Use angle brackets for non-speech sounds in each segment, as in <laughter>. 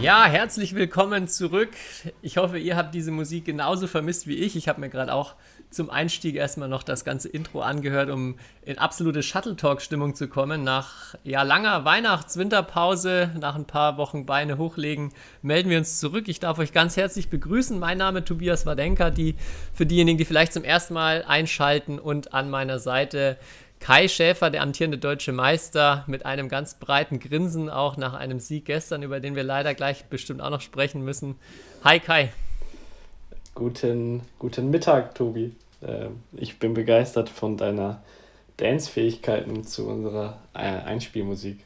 Ja, herzlich willkommen zurück. Ich hoffe, ihr habt diese Musik genauso vermisst wie ich. Ich habe mir gerade auch zum Einstieg erstmal noch das ganze Intro angehört, um in absolute Shuttle Talk-Stimmung zu kommen. Nach ja, langer Weihnachts-Winterpause, nach ein paar Wochen Beine hochlegen, melden wir uns zurück. Ich darf euch ganz herzlich begrüßen. Mein Name ist Tobias Wadenka, die für diejenigen, die vielleicht zum ersten Mal einschalten und an meiner Seite Kai Schäfer, der amtierende deutsche Meister, mit einem ganz breiten Grinsen, auch nach einem Sieg gestern, über den wir leider gleich bestimmt auch noch sprechen müssen. Hi Kai. Guten, guten Mittag, Tobi. Äh, ich bin begeistert von deiner Dance-Fähigkeiten zu unserer äh, Einspielmusik.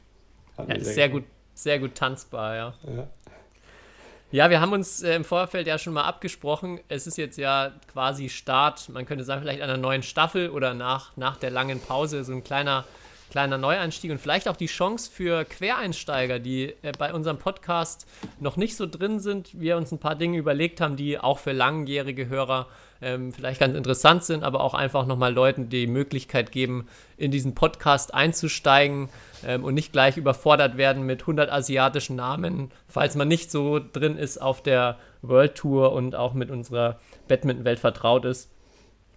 Ja, sehr, sehr gut, sehr gut tanzbar, ja. Ja, ja wir haben uns äh, im Vorfeld ja schon mal abgesprochen. Es ist jetzt ja quasi Start, man könnte sagen, vielleicht einer neuen Staffel oder nach, nach der langen Pause so ein kleiner kleiner Neueinstieg und vielleicht auch die Chance für Quereinsteiger, die äh, bei unserem Podcast noch nicht so drin sind. Wir uns ein paar Dinge überlegt haben, die auch für langjährige Hörer ähm, vielleicht ganz interessant sind, aber auch einfach nochmal Leuten die Möglichkeit geben, in diesen Podcast einzusteigen ähm, und nicht gleich überfordert werden mit 100 asiatischen Namen, falls man nicht so drin ist auf der World Tour und auch mit unserer Badminton-Welt vertraut ist.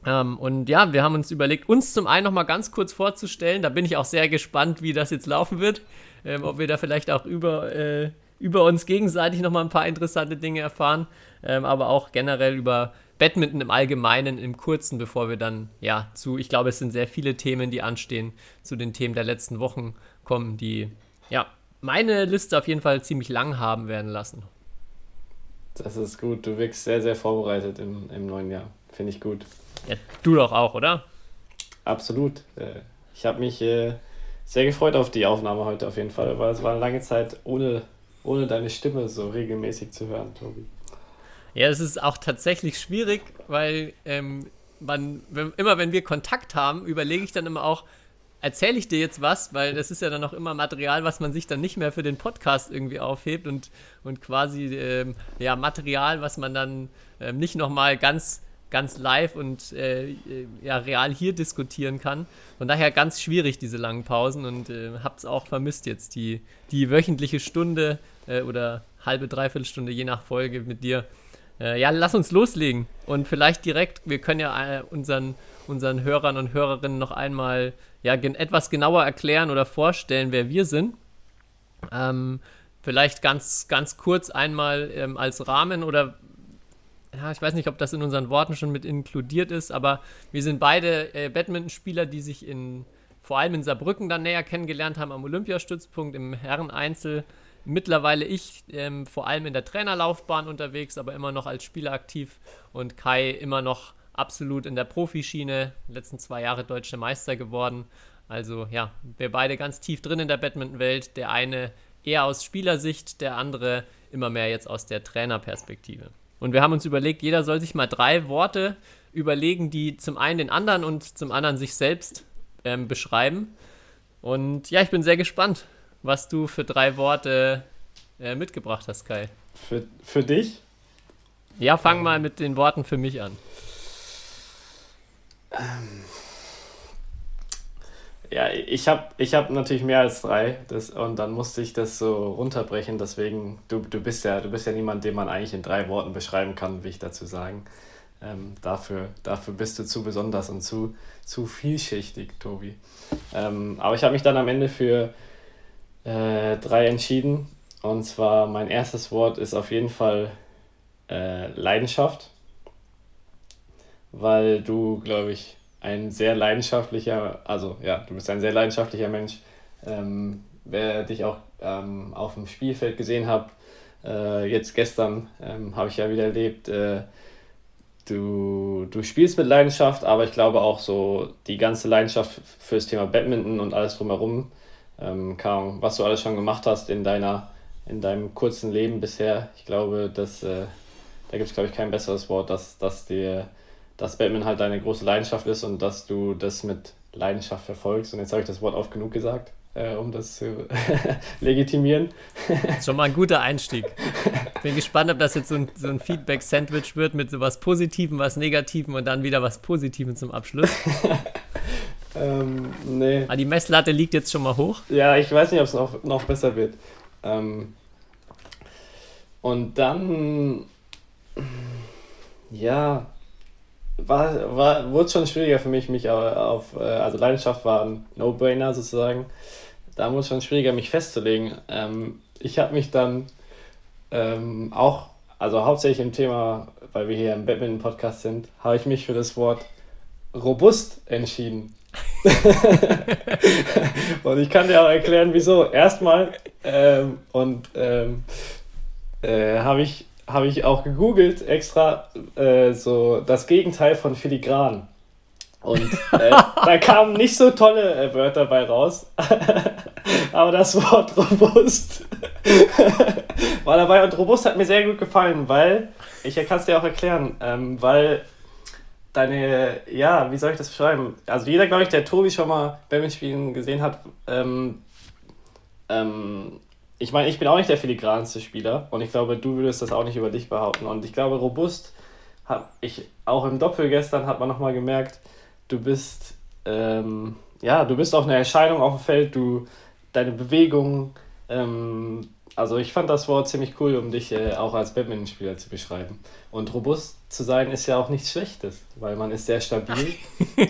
Ähm, und ja, wir haben uns überlegt, uns zum einen nochmal ganz kurz vorzustellen. Da bin ich auch sehr gespannt, wie das jetzt laufen wird. Ähm, ob wir da vielleicht auch über, äh, über uns gegenseitig nochmal ein paar interessante Dinge erfahren. Ähm, aber auch generell über Badminton im Allgemeinen, im Kurzen, bevor wir dann ja zu, ich glaube, es sind sehr viele Themen, die anstehen, zu den Themen der letzten Wochen kommen, die ja meine Liste auf jeden Fall ziemlich lang haben werden lassen. Das ist gut. Du wirkst sehr, sehr vorbereitet im, im neuen Jahr. Finde ich gut. Ja, du doch auch, oder? Absolut. Äh, ich habe mich äh, sehr gefreut auf die Aufnahme heute auf jeden Fall, weil es war eine lange Zeit ohne, ohne deine Stimme so regelmäßig zu hören, Tobi. Ja, es ist auch tatsächlich schwierig, weil ähm, man, wenn, immer wenn wir Kontakt haben, überlege ich dann immer auch, erzähle ich dir jetzt was, weil das ist ja dann auch immer Material, was man sich dann nicht mehr für den Podcast irgendwie aufhebt und, und quasi ähm, ja, Material, was man dann ähm, nicht nochmal ganz ganz live und äh, ja, real hier diskutieren kann. Von daher ganz schwierig, diese langen Pausen und äh, es auch vermisst jetzt, die, die wöchentliche Stunde äh, oder halbe, dreiviertel Stunde, je nach Folge mit dir. Äh, ja, lass uns loslegen und vielleicht direkt, wir können ja äh, unseren, unseren Hörern und Hörerinnen noch einmal ja, gen etwas genauer erklären oder vorstellen, wer wir sind. Ähm, vielleicht ganz, ganz kurz einmal ähm, als Rahmen oder ja, ich weiß nicht, ob das in unseren Worten schon mit inkludiert ist, aber wir sind beide äh, Badmintonspieler, die sich in, vor allem in Saarbrücken dann näher kennengelernt haben am Olympiastützpunkt im Herreneinzel. Mittlerweile ich ähm, vor allem in der Trainerlaufbahn unterwegs, aber immer noch als Spieler aktiv und Kai immer noch absolut in der Profischiene, letzten zwei Jahre deutscher Meister geworden. Also ja, wir beide ganz tief drin in der Badmintonwelt. Der eine eher aus Spielersicht, der andere immer mehr jetzt aus der Trainerperspektive. Und wir haben uns überlegt, jeder soll sich mal drei Worte überlegen, die zum einen den anderen und zum anderen sich selbst ähm, beschreiben. Und ja, ich bin sehr gespannt, was du für drei Worte äh, mitgebracht hast, Kai. Für, für dich? Ja, fang mal mit den Worten für mich an. Ähm, ja, ich habe ich hab natürlich mehr als drei das, und dann musste ich das so runterbrechen. Deswegen, du, du, bist ja, du bist ja niemand, den man eigentlich in drei Worten beschreiben kann, will ich dazu sagen. Ähm, dafür, dafür bist du zu besonders und zu, zu vielschichtig, Tobi. Ähm, aber ich habe mich dann am Ende für äh, drei entschieden. Und zwar mein erstes Wort ist auf jeden Fall äh, Leidenschaft, weil du, glaube ich, ein sehr leidenschaftlicher, also ja, du bist ein sehr leidenschaftlicher Mensch. Ähm, wer dich auch ähm, auf dem Spielfeld gesehen hat, äh, jetzt gestern ähm, habe ich ja wieder erlebt, äh, du, du spielst mit Leidenschaft, aber ich glaube auch so die ganze Leidenschaft fürs Thema Badminton und alles drumherum, ähm, kam, was du alles schon gemacht hast in deiner in deinem kurzen Leben bisher, ich glaube, dass äh, da gibt es, glaube ich, kein besseres Wort, dass, dass dir dass Batman halt deine große Leidenschaft ist und dass du das mit Leidenschaft verfolgst. Und jetzt habe ich das Wort oft genug gesagt. äh, um das zu <laughs> legitimieren. <laughs> Schon mal ein guter Einstieg. Bin gespannt, ob das jetzt so ein, so ein Feedback-Sandwich wird mit so was Positivem, was Negativem und dann wieder was Positivem zum Abschluss. <laughs> ähm, nee. Ah, die Messlatte liegt jetzt schon mal hoch. Ja, ich weiß nicht, ob es noch, noch besser wird. Ähm, und dann, ja, war, war, wurde schon schwieriger für mich, mich auf, äh, also Leidenschaft war ein No-Brainer sozusagen. Da wurde es schon schwieriger, mich festzulegen. Ähm, ich habe mich dann ähm, auch, also hauptsächlich im Thema, weil wir hier im Badminton-Podcast sind, habe ich mich für das Wort robust entschieden. <laughs> und ich kann dir auch erklären, wieso. Erstmal, ähm, und ähm, äh, habe ich habe ich auch gegoogelt extra äh, so das Gegenteil von filigran. Und äh, <laughs> da kamen nicht so tolle äh, Wörter bei raus. <laughs> Aber das Wort robust war dabei. Und robust hat mir sehr gut gefallen, weil, ich kann es dir auch erklären, ähm, weil deine, ja, wie soll ich das beschreiben? Also jeder, glaube ich, der Tobi schon mal Badminton spielen gesehen hat, ähm, ähm, ich meine, ich bin auch nicht der filigranste Spieler und ich glaube, du würdest das auch nicht über dich behaupten. Und ich glaube, robust, hab ich auch im Doppel gestern hat man nochmal gemerkt, du bist, ähm, ja, du bist auch eine Erscheinung auf dem Feld, du, deine Bewegungen, ähm, also ich fand das Wort ziemlich cool, um dich äh, auch als Badminton-Spieler zu beschreiben. Und robust zu sein ist ja auch nichts Schlechtes, weil man ist sehr stabil. <laughs>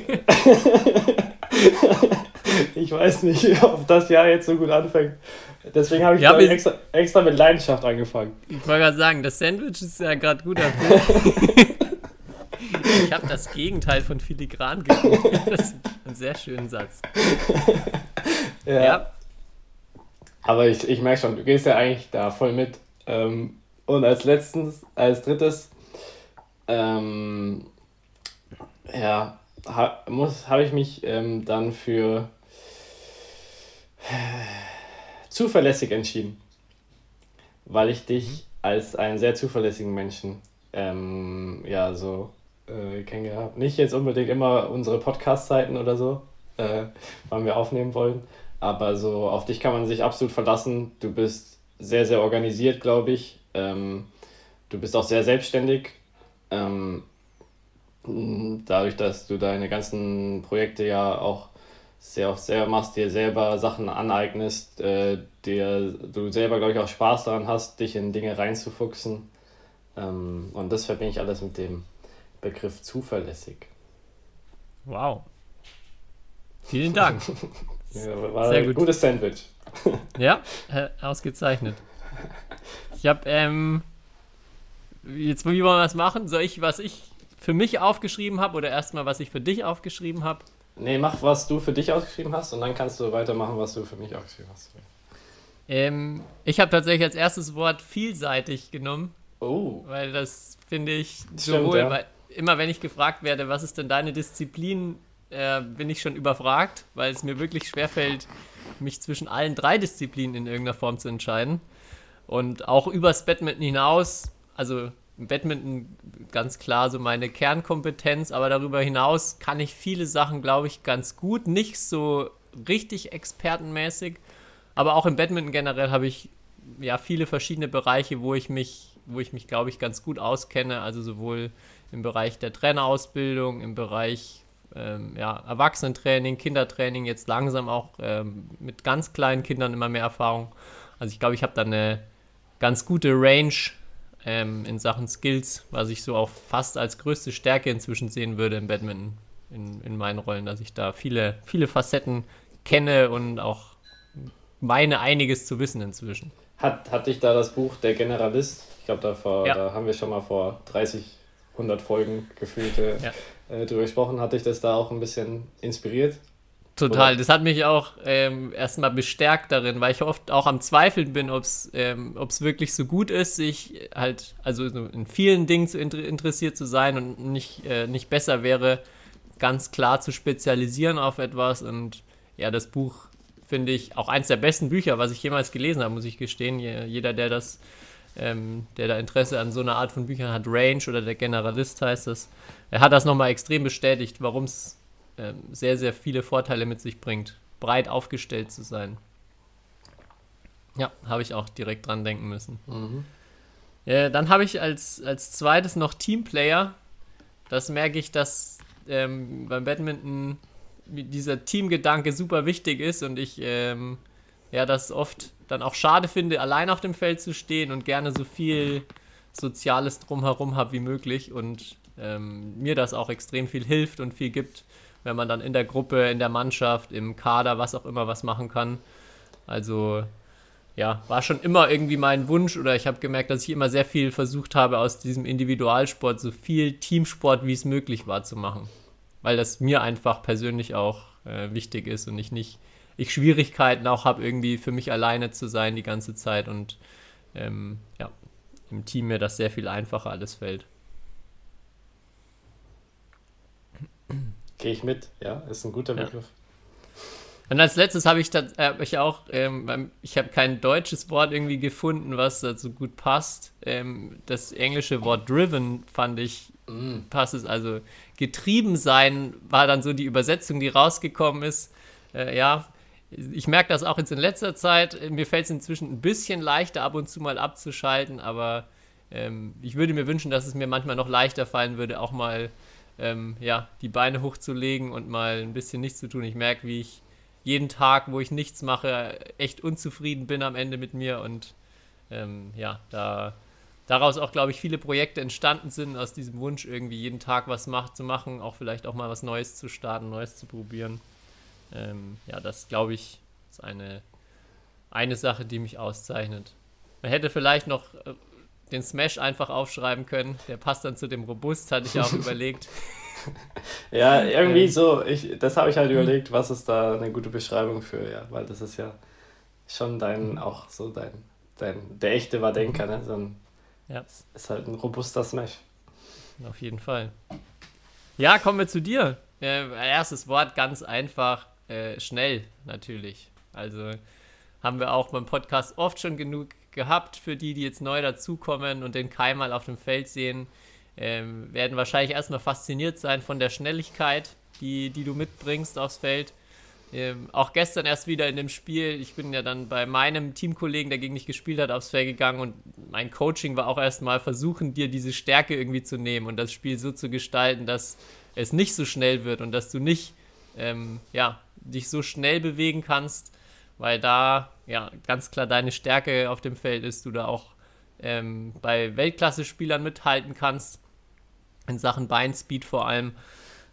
ich weiß nicht, ob das Jahr jetzt so gut anfängt. Deswegen habe ich, ja, extra, extra, mit Leidenschaft angefangen. Ich wollte gerade sagen, das Sandwich ist ja gerade gut ich habe das Gegenteil von filigran gefunden. Das ist ein sehr schöner Satz. <laughs> Ja. ja. Aber ich, ich merke schon, du gehst ja eigentlich da voll mit. Ähm, und als letztens, als drittes, ähm, ja, ha, habe ich mich ähm, dann für zuverlässig entschieden, weil ich dich mhm. als einen sehr zuverlässigen Menschen ähm, ja so äh, kennengelernt habe. Nicht jetzt unbedingt immer unsere Podcast-Zeiten oder so, äh, wann wir aufnehmen wollen, aber so auf dich kann man sich absolut verlassen. Du bist sehr, sehr organisiert, glaube ich. Ähm, du bist auch sehr selbstständig. Ähm, dadurch, dass du deine ganzen Projekte ja auch sehr oft selber machst, dir selber Sachen aneignest, äh, dir du selber, glaube ich, auch Spaß daran hast, dich in Dinge reinzufuchsen. Ähm, und das verbinde ich alles mit dem Begriff zuverlässig. Wow. Vielen Dank. <laughs> ja, war Sehr gut. ein gutes Sandwich. <laughs> ja, äh, ausgezeichnet. Ich habe, ähm, jetzt wie wollen wir das machen? Soll ich, was ich für mich aufgeschrieben habe oder erstmal, was ich für dich aufgeschrieben habe? Nee, mach, was du für dich ausgeschrieben hast und dann kannst du weitermachen, was du für mich ausgeschrieben hast. Ähm, ich habe tatsächlich als erstes Wort vielseitig genommen. Oh. Weil das finde ich sowohl, ja. weil immer wenn ich gefragt werde, was ist denn deine Disziplin, äh, bin ich schon überfragt, weil es mir wirklich schwerfällt, mich zwischen allen drei Disziplinen in irgendeiner Form zu entscheiden. Und auch übers Badminton hinaus, also Badminton ganz klar so meine Kernkompetenz, aber darüber hinaus kann ich viele Sachen, glaube ich, ganz gut. Nicht so richtig expertenmäßig, aber auch im Badminton generell habe ich ja viele verschiedene Bereiche, wo ich mich, wo ich mich, glaube ich, ganz gut auskenne. Also sowohl im Bereich der Trainerausbildung, im Bereich ähm, ja, Erwachsenentraining, Kindertraining, jetzt langsam auch ähm, mit ganz kleinen Kindern immer mehr Erfahrung. Also ich glaube, ich habe da eine ganz gute Range ähm, in Sachen Skills, was ich so auch fast als größte Stärke inzwischen sehen würde im Badminton in, in meinen Rollen, dass ich da viele, viele Facetten kenne und auch meine einiges zu wissen inzwischen. Hat, hat dich da das Buch Der Generalist, ich glaube, da, ja. da haben wir schon mal vor 30, 100 Folgen gefühlte ja. Äh, drüber gesprochen, hat dich das da auch ein bisschen inspiriert? Total, Oder? das hat mich auch ähm, erstmal bestärkt darin, weil ich oft auch am Zweifeln bin, ob es ähm, wirklich so gut ist, sich halt, also in vielen Dingen zu inter interessiert zu sein und nicht, äh, nicht besser wäre, ganz klar zu spezialisieren auf etwas. Und ja, das Buch finde ich auch eins der besten Bücher, was ich jemals gelesen habe, muss ich gestehen. Jeder, der das, ähm, der da Interesse an so einer Art von Büchern hat, Range oder der Generalist heißt es, er hat das nochmal extrem bestätigt, warum es ähm, sehr, sehr viele Vorteile mit sich bringt, breit aufgestellt zu sein. Ja, habe ich auch direkt dran denken müssen. Mhm. Ja, dann habe ich als, als zweites noch Teamplayer. Das merke ich, dass ähm, beim Badminton dieser Teamgedanke super wichtig ist und ich ähm, ja das oft dann auch schade finde, allein auf dem Feld zu stehen und gerne so viel Soziales drumherum habe wie möglich und ähm, mir das auch extrem viel hilft und viel gibt, wenn man dann in der Gruppe, in der Mannschaft, im Kader, was auch immer was machen kann. Also ja, war schon immer irgendwie mein Wunsch oder ich habe gemerkt, dass ich immer sehr viel versucht habe, aus diesem Individualsport so viel Teamsport wie es möglich war zu machen. Weil das mir einfach persönlich auch äh, wichtig ist und ich nicht, ich Schwierigkeiten auch habe, irgendwie für mich alleine zu sein die ganze Zeit und ähm, ja, im Team mir das sehr viel einfacher alles fällt. Gehe ich mit, ja, ist ein guter Begriff. Ja. Und als letztes habe ich, hab ich auch, ähm, ich habe kein deutsches Wort irgendwie gefunden, was dazu gut passt. Ähm, das englische Wort driven fand ich mm. passt es. Also getrieben sein war dann so die Übersetzung, die rausgekommen ist. Äh, ja, ich merke das auch jetzt in letzter Zeit. Mir fällt es inzwischen ein bisschen leichter, ab und zu mal abzuschalten, aber ähm, ich würde mir wünschen, dass es mir manchmal noch leichter fallen würde, auch mal ähm, ja, die Beine hochzulegen und mal ein bisschen nichts zu tun. Ich merke, wie ich jeden Tag, wo ich nichts mache, echt unzufrieden bin am Ende mit mir und ähm, ja, da daraus auch, glaube ich, viele Projekte entstanden sind, aus diesem Wunsch, irgendwie jeden Tag was macht, zu machen, auch vielleicht auch mal was Neues zu starten, Neues zu probieren. Ähm, ja, das, glaube ich, ist eine, eine Sache, die mich auszeichnet. Man hätte vielleicht noch äh, den Smash einfach aufschreiben können, der passt dann zu dem Robust, hatte ich auch <laughs> überlegt. ja, irgendwie ähm. so, ich, das habe ich halt überlegt, was ist da eine gute Beschreibung für, ja, weil das ist ja schon dein, mhm. auch so dein, dein, der echte Wadenka, ne? So ein, ja. Ist halt ein robuster Smash. Auf jeden Fall. Ja, kommen wir zu dir. Äh, erstes Wort ganz einfach, äh, schnell natürlich. Also haben wir auch beim Podcast oft schon genug gehabt für die, die jetzt neu dazukommen und den Kai mal auf dem Feld sehen ähm, werden wahrscheinlich erstmal fasziniert sein von der Schnelligkeit, die, die du mitbringst aufs Feld. Ähm, auch gestern erst wieder in dem Spiel, ich bin ja dann bei meinem Teamkollegen, der gegen mich gespielt hat, aufs Feld gegangen und mein Coaching war auch erstmal versuchen, dir diese Stärke irgendwie zu nehmen und das Spiel so zu gestalten, dass es nicht so schnell wird und dass du nicht ähm, ja, dich so schnell bewegen kannst, weil da ja ganz klar deine Stärke auf dem Feld ist, du da auch ähm, bei Weltklasse-Spielern mithalten kannst in Sachen Beinspeed vor allem.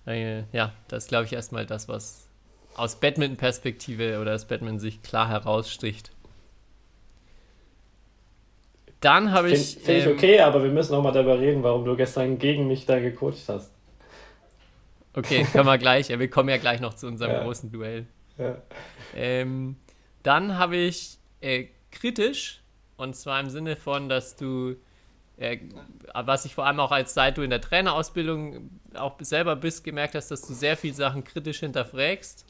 Äh, ja, das ist, glaube ich, erstmal das, was aus Badminton-Perspektive oder aus Badminton-Sicht klar heraussticht. Dann habe ich. Finde ich ähm, okay, aber wir müssen auch mal darüber reden, warum du gestern gegen mich da gecoacht hast. Okay, <laughs> können wir gleich. wir kommen ja gleich noch zu unserem ja. großen Duell. Ja. Ähm, dann habe ich äh, kritisch, und zwar im Sinne von, dass du äh, was ich vor allem auch als seit du in der Trainerausbildung auch selber bist, gemerkt hast, dass du sehr viele Sachen kritisch hinterfragst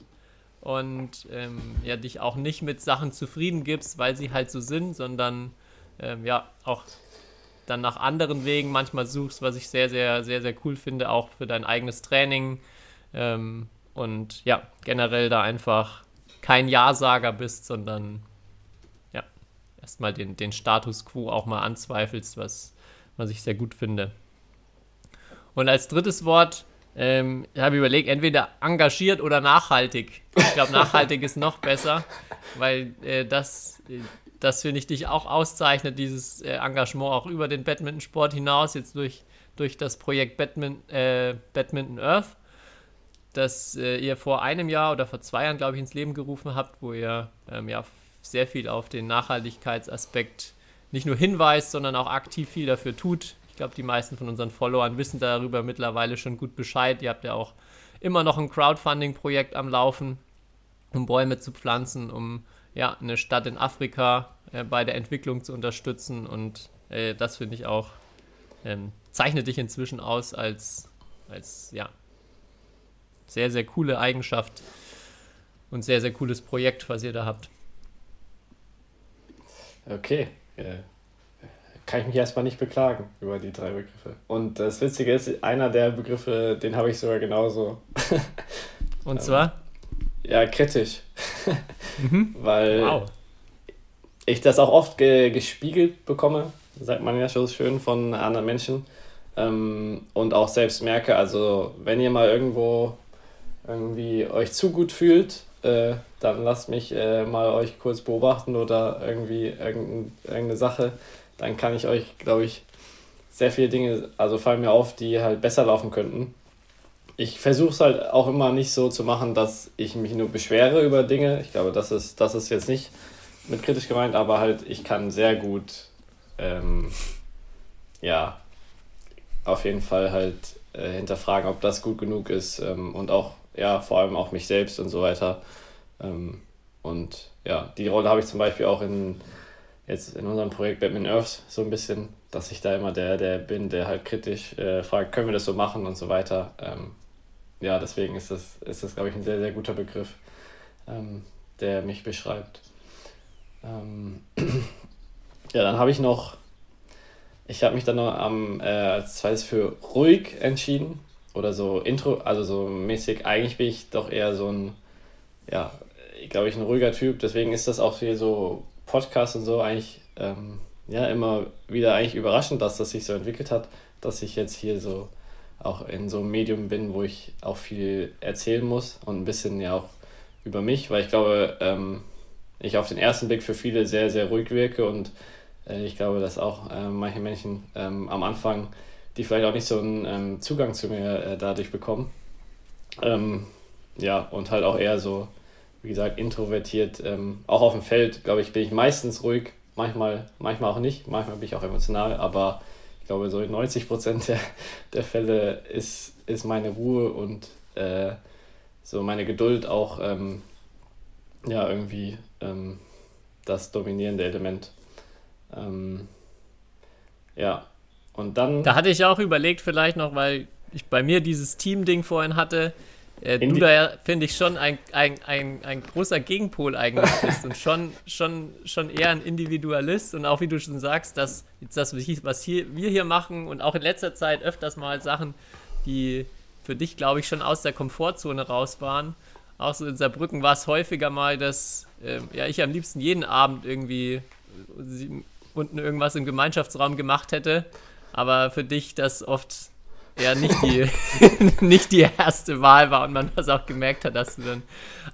und ähm, ja, dich auch nicht mit Sachen zufrieden gibst, weil sie halt so sind, sondern ähm, ja, auch dann nach anderen Wegen manchmal suchst, was ich sehr, sehr, sehr, sehr cool finde, auch für dein eigenes Training. Ähm, und ja, generell da einfach kein Ja-Sager bist, sondern ja, erstmal den, den Status quo auch mal anzweifelst, was, was ich sehr gut finde. Und als drittes Wort ähm, habe ich überlegt, entweder engagiert oder nachhaltig. Ich glaube, nachhaltig ist noch besser, weil äh, das, äh, das finde ich dich auch auszeichnet, dieses äh, Engagement auch über den Badmintonsport hinaus, jetzt durch, durch das Projekt Badminton, äh, Badminton Earth, das äh, ihr vor einem Jahr oder vor zwei Jahren, glaube ich, ins Leben gerufen habt, wo ihr ähm, ja sehr viel auf den Nachhaltigkeitsaspekt nicht nur hinweist, sondern auch aktiv viel dafür tut. Ich glaube, die meisten von unseren Followern wissen darüber mittlerweile schon gut Bescheid. Ihr habt ja auch immer noch ein Crowdfunding-Projekt am Laufen, um Bäume zu pflanzen, um ja, eine Stadt in Afrika äh, bei der Entwicklung zu unterstützen. Und äh, das finde ich auch, ähm, zeichnet dich inzwischen aus als, als ja, sehr, sehr coole Eigenschaft und sehr, sehr cooles Projekt, was ihr da habt. Okay, äh, kann ich mich erstmal nicht beklagen über die drei Begriffe. Und das Witzige ist, einer der Begriffe, den habe ich sogar genauso. Und zwar? Ja, kritisch. <laughs> mhm. Weil wow. ich das auch oft ge gespiegelt bekomme, sagt man ja schon schön von anderen Menschen. Ähm, und auch selbst merke, also wenn ihr mal irgendwo irgendwie euch zu gut fühlt, äh, dann lasst mich äh, mal euch kurz beobachten oder irgendwie irgendeine Sache. Dann kann ich euch, glaube ich, sehr viele Dinge, also fallen mir auf, die halt besser laufen könnten. Ich versuche es halt auch immer nicht so zu machen, dass ich mich nur beschwere über Dinge. Ich glaube, das ist, das ist jetzt nicht mit kritisch gemeint, aber halt, ich kann sehr gut, ähm, ja, auf jeden Fall halt äh, hinterfragen, ob das gut genug ist ähm, und auch, ja, vor allem auch mich selbst und so weiter. Ähm, und ja, die Rolle habe ich zum Beispiel auch in, jetzt in unserem Projekt Batman Earths so ein bisschen, dass ich da immer der, der bin, der halt kritisch äh, fragt, können wir das so machen und so weiter. Ähm, ja, deswegen ist das, ist das, glaube ich, ein sehr, sehr guter Begriff, ähm, der mich beschreibt. Ähm, <clears throat> ja, dann habe ich noch ich habe mich dann noch am, äh, als zweites für ruhig entschieden. Oder so Intro, also so mäßig. Eigentlich bin ich doch eher so ein, ja, glaube ich, ein ruhiger Typ. Deswegen ist das auch hier so Podcast und so eigentlich, ähm, ja, immer wieder eigentlich überraschend, dass das sich so entwickelt hat, dass ich jetzt hier so auch in so einem Medium bin, wo ich auch viel erzählen muss und ein bisschen ja auch über mich, weil ich glaube, ähm, ich auf den ersten Blick für viele sehr, sehr ruhig wirke und äh, ich glaube, dass auch äh, manche Menschen ähm, am Anfang, die vielleicht auch nicht so einen ähm, Zugang zu mir äh, dadurch bekommen, ähm, ja, und halt auch eher so, wie gesagt, introvertiert, ähm, auch auf dem Feld, glaube ich, bin ich meistens ruhig, manchmal, manchmal auch nicht, manchmal bin ich auch emotional, aber ich glaube, so in 90 Prozent der, der Fälle ist, ist meine Ruhe und äh, so meine Geduld auch ähm, ja, irgendwie ähm, das dominierende Element. Ähm, ja, und dann. Da hatte ich auch überlegt, vielleicht noch, weil ich bei mir dieses Team-Ding vorhin hatte. Äh, du da finde ich schon ein, ein, ein, ein großer Gegenpol eigentlich bist und schon, schon, schon eher ein Individualist und auch wie du schon sagst, dass das, was hier, wir hier machen und auch in letzter Zeit öfters mal Sachen, die für dich, glaube ich, schon aus der Komfortzone raus waren. Auch so in Saarbrücken war es häufiger mal, dass äh, ja, ich am liebsten jeden Abend irgendwie unten irgendwas im Gemeinschaftsraum gemacht hätte. Aber für dich das oft ja nicht die, <laughs> <laughs> nicht die erste Wahl war und man das auch gemerkt hat, dass du dann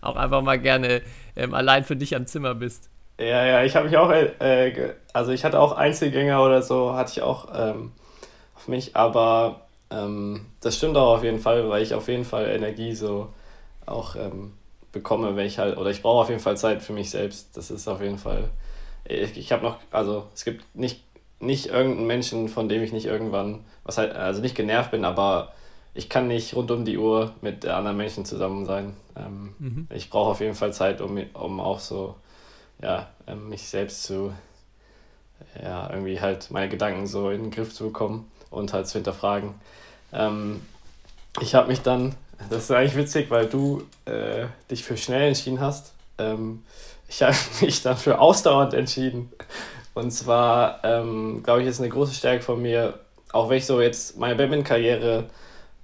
auch einfach mal gerne ähm, allein für dich am Zimmer bist. Ja, ja, ich habe mich auch, äh, also ich hatte auch Einzelgänger oder so, hatte ich auch ähm, auf mich, aber ähm, das stimmt auch auf jeden Fall, weil ich auf jeden Fall Energie so auch ähm, bekomme, wenn ich halt, oder ich brauche auf jeden Fall Zeit für mich selbst. Das ist auf jeden Fall ich, ich habe noch, also es gibt nicht, nicht irgendeinen Menschen, von dem ich nicht irgendwann, was halt, also nicht genervt bin, aber ich kann nicht rund um die Uhr mit anderen Menschen zusammen sein. Ähm, mhm. Ich brauche auf jeden Fall Zeit, um, um auch so, ja, ähm, mich selbst zu, ja, irgendwie halt meine Gedanken so in den Griff zu bekommen und halt zu hinterfragen. Ähm, ich habe mich dann, das ist eigentlich witzig, weil du äh, dich für schnell entschieden hast. Ähm, ich habe <laughs> mich dann für ausdauernd entschieden. Und zwar, ähm, glaube ich, ist eine große Stärke von mir, auch wenn ich so jetzt meine Badminton-Karriere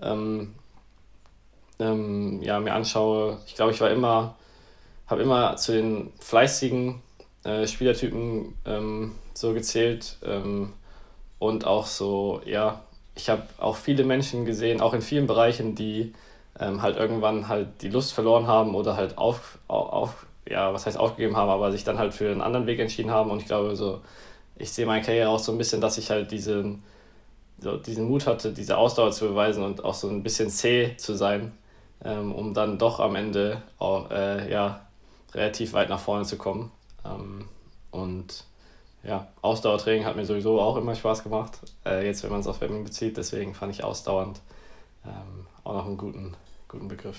ähm, ähm, ja, mir anschaue. Ich glaube, ich war immer, habe immer zu den fleißigen äh, Spielertypen ähm, so gezählt ähm, und auch so, ja, ich habe auch viele Menschen gesehen, auch in vielen Bereichen, die ähm, halt irgendwann halt die Lust verloren haben oder halt auf, auf, ja, was heißt aufgegeben haben, aber sich dann halt für einen anderen Weg entschieden haben. Und ich glaube, so, ich sehe meine Karriere auch so ein bisschen, dass ich halt diesen, so diesen Mut hatte, diese Ausdauer zu beweisen und auch so ein bisschen zäh zu sein, ähm, um dann doch am Ende auch, äh, ja, relativ weit nach vorne zu kommen. Ähm, und ja, Ausdauertraining hat mir sowieso auch immer Spaß gemacht, äh, jetzt wenn man es auf Badminton bezieht. Deswegen fand ich ausdauernd ähm, auch noch einen guten, guten Begriff.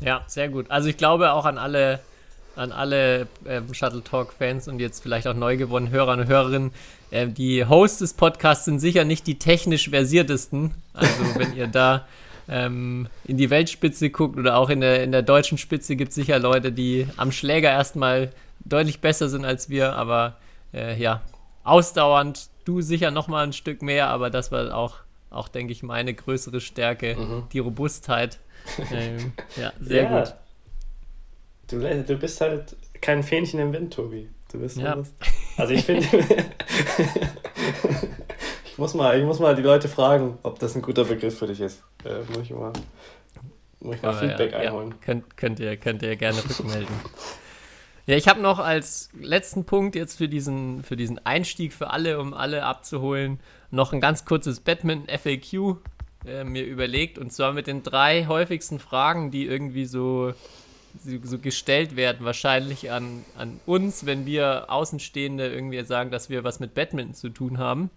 Ja, sehr gut. Also ich glaube auch an alle, an alle äh, Shuttle Talk-Fans und jetzt vielleicht auch neu gewonnenen Hörer und Hörerinnen. Äh, die Hosts des Podcasts sind sicher nicht die technisch versiertesten. Also <laughs> wenn ihr da ähm, in die Weltspitze guckt oder auch in der, in der deutschen Spitze gibt es sicher Leute, die am Schläger erstmal deutlich besser sind als wir. Aber äh, ja, ausdauernd, du sicher nochmal ein Stück mehr, aber das war auch auch, denke ich, meine größere Stärke, mhm. die Robustheit. Ähm, <laughs> ja, sehr ja. gut. Du, du bist halt kein Fähnchen im Wind, Tobi. Du bist ja. Also ich finde, <laughs> ich muss mal, ich muss mal die Leute fragen, ob das ein guter Begriff für dich ist. Äh, muss ich mal, muss ich mal Feedback ja, einholen. Ja. Könnt, könnt, ihr, könnt ihr gerne rückmelden. Ja, ich habe noch als letzten Punkt jetzt für diesen, für diesen Einstieg für alle, um alle abzuholen, noch ein ganz kurzes Badminton-FAQ äh, mir überlegt. Und zwar mit den drei häufigsten Fragen, die irgendwie so, so gestellt werden, wahrscheinlich an, an uns, wenn wir Außenstehende irgendwie sagen, dass wir was mit Badminton zu tun haben.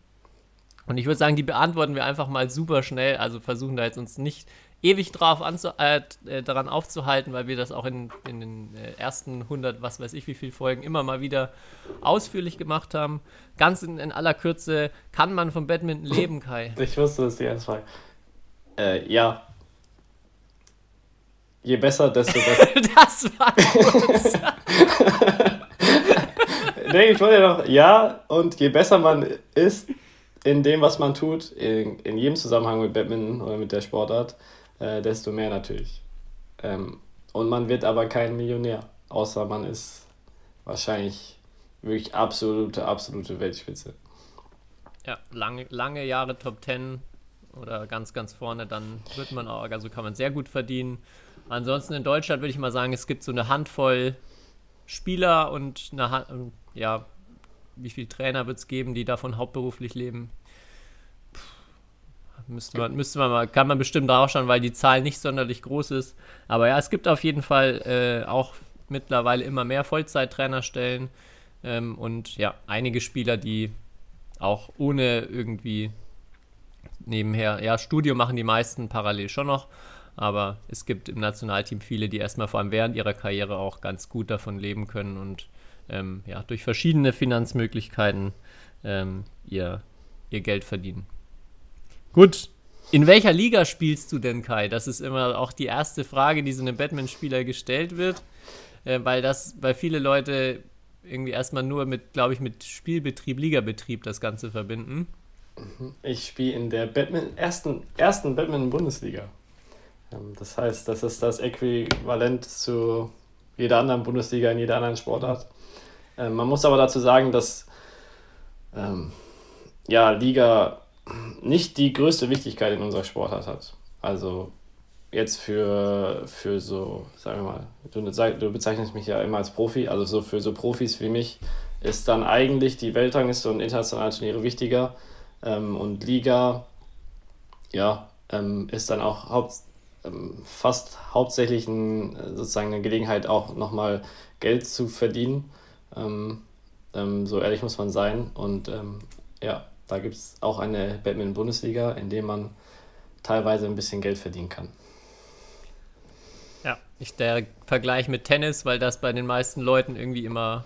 Und ich würde sagen, die beantworten wir einfach mal super schnell. Also versuchen da jetzt uns nicht ewig drauf äh, äh, daran aufzuhalten, weil wir das auch in, in den äh, ersten 100, was weiß ich, wie viele Folgen immer mal wieder ausführlich gemacht haben. Ganz in, in aller Kürze, kann man vom Badminton leben, Kai? Ich wusste, das ist die erste Frage. Äh, ja. Je besser, desto <laughs> besser. das war kurz. <laughs> nee, ich wollte ja noch, ja, und je besser man ist in dem, was man tut, in, in jedem Zusammenhang mit Badminton oder mit der Sportart, äh, desto mehr natürlich. Ähm, und man wird aber kein Millionär, außer man ist wahrscheinlich wirklich absolute, absolute Weltspitze. Ja, lange, lange Jahre Top 10 oder ganz, ganz vorne, dann wird man auch, also kann man sehr gut verdienen. Ansonsten in Deutschland würde ich mal sagen, es gibt so eine Handvoll Spieler und eine Hand, ja, wie viele Trainer wird es geben, die davon hauptberuflich leben? Müsste man, müsste man mal, kann man bestimmt rausschauen, weil die Zahl nicht sonderlich groß ist. Aber ja, es gibt auf jeden Fall äh, auch mittlerweile immer mehr Vollzeit-Trainerstellen ähm, und ja, einige Spieler, die auch ohne irgendwie nebenher, ja, Studio machen die meisten parallel schon noch, aber es gibt im Nationalteam viele, die erstmal vor allem während ihrer Karriere auch ganz gut davon leben können und ähm, ja, durch verschiedene Finanzmöglichkeiten ähm, ihr, ihr Geld verdienen. Gut. In welcher Liga spielst du denn, Kai? Das ist immer auch die erste Frage, die so einem Batman-Spieler gestellt wird, äh, weil das, weil viele Leute irgendwie erstmal nur mit, glaube ich, mit Spielbetrieb, Ligabetrieb das Ganze verbinden. Ich spiele in der Batman, ersten, ersten Batman-Bundesliga. Ähm, das heißt, das ist das Äquivalent zu jeder anderen Bundesliga in jeder anderen Sportart. Ähm, man muss aber dazu sagen, dass ähm, ja, Liga nicht die größte Wichtigkeit in unserer Sportart hat. Also jetzt für, für so, sagen wir mal, du, du bezeichnest mich ja immer als Profi, also so für so Profis wie mich ist dann eigentlich die Weltrangliste und internationale Turniere wichtiger. Ähm, und Liga, ja, ähm, ist dann auch haupt, ähm, fast hauptsächlich ein, sozusagen eine Gelegenheit, auch nochmal Geld zu verdienen. Ähm, ähm, so ehrlich muss man sein. Und ja, da gibt es auch eine Badminton-Bundesliga, in der man teilweise ein bisschen Geld verdienen kann. Ja, ich der Vergleich mit Tennis, weil das bei den meisten Leuten irgendwie immer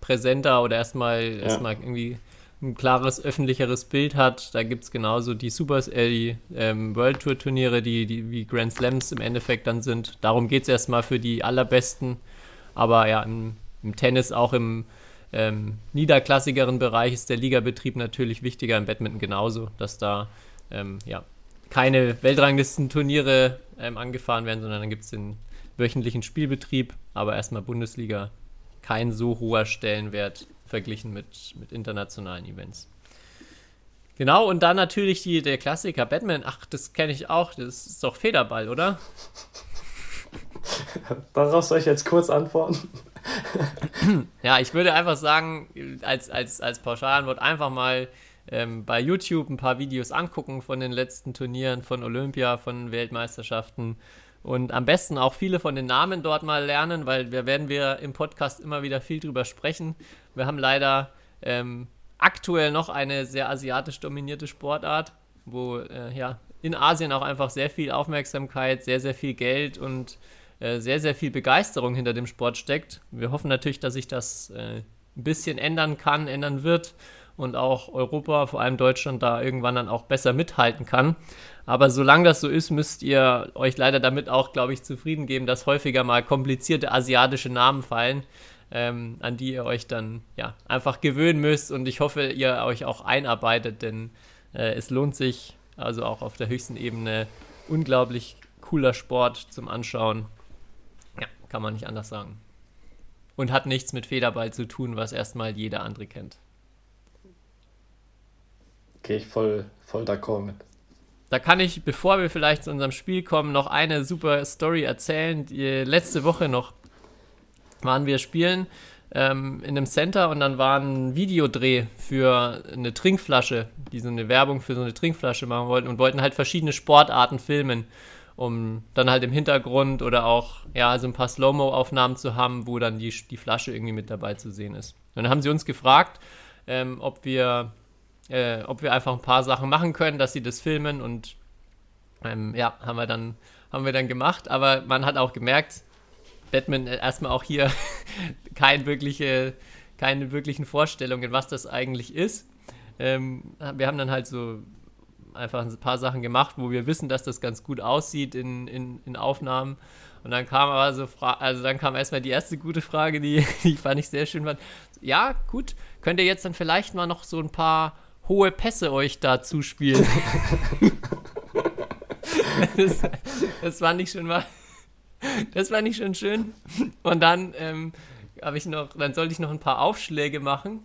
präsenter oder erstmal ja. erstmal irgendwie ein klares öffentlicheres Bild hat. Da gibt es genauso die Super äh, die ähm, World Tour Turniere, die, die wie Grand Slams im Endeffekt dann sind. Darum geht es erstmal für die allerbesten. Aber ja, im, im Tennis auch im ähm, niederklassigeren Bereich ist der Ligabetrieb natürlich wichtiger, im Badminton genauso, dass da ähm, ja, keine Weltranglistenturniere ähm, angefahren werden, sondern dann gibt es den wöchentlichen Spielbetrieb, aber erstmal Bundesliga kein so hoher Stellenwert verglichen mit, mit internationalen Events. Genau, und dann natürlich die, der Klassiker Batman. Ach, das kenne ich auch. Das ist doch Federball, oder? <laughs> Darauf soll ich jetzt kurz antworten ja, ich würde einfach sagen, als, als, als Pauschalantwort einfach mal ähm, bei YouTube ein paar Videos angucken von den letzten Turnieren, von Olympia, von Weltmeisterschaften und am besten auch viele von den Namen dort mal lernen, weil da werden wir im Podcast immer wieder viel drüber sprechen. Wir haben leider ähm, aktuell noch eine sehr asiatisch dominierte Sportart, wo äh, ja in Asien auch einfach sehr viel Aufmerksamkeit, sehr, sehr viel Geld und äh, sehr, sehr viel Begeisterung hinter dem Sport steckt. Wir hoffen natürlich, dass sich das äh, ein bisschen ändern kann, ändern wird und auch Europa, vor allem Deutschland, da irgendwann dann auch besser mithalten kann. Aber solange das so ist, müsst ihr euch leider damit auch, glaube ich, zufrieden geben, dass häufiger mal komplizierte asiatische Namen fallen, ähm, an die ihr euch dann ja einfach gewöhnen müsst. Und ich hoffe, ihr euch auch einarbeitet, denn Äh, es lohnt sich, also auch auf der höchsten Ebene, unglaublich cooler Sport zum Anschauen. Ja, kann man nicht anders sagen. Und hat nichts mit Federball zu tun, was erstmal jeder andere kennt. Gehe ich voll, voll d'accord mit. Da kann ich, bevor wir vielleicht zu unserem Spiel kommen, noch eine super Story erzählen. Die letzte Woche noch waren wir spielen ähm, in einem Center und dann war ein Videodreh für eine Trinkflasche, die so eine Werbung für so eine Trinkflasche machen wollten und wollten halt verschiedene Sportarten filmen, um dann halt im Hintergrund oder auch ja so ein paar Slow-Mo-Aufnahmen zu haben, wo dann die, die Flasche irgendwie mit dabei zu sehen ist. Und dann haben sie uns gefragt, ähm, ob wir äh, ob wir einfach ein paar Sachen machen können, dass sie das filmen und ähm, ja, haben wir dann haben wir dann gemacht, aber man hat auch gemerkt, Batman äh, erstmal auch hier <laughs> kein wirkliche, keine wirklichen Vorstellungen, was das eigentlich ist. Ähm, wir haben dann halt so einfach ein paar Sachen gemacht, wo wir wissen, dass das ganz gut aussieht in, in, in Aufnahmen. Und dann kam aber so, Fra also dann kam erstmal die erste gute Frage, die, <laughs> die fand ich sehr schön. Ja, gut, könnt ihr jetzt dann vielleicht mal noch so ein paar hohe Pässe euch da zuspielen. <laughs> das, das fand ich schon mal. Das fand ich schon schön. Und dann ähm, habe ich noch, dann sollte ich noch ein paar Aufschläge machen.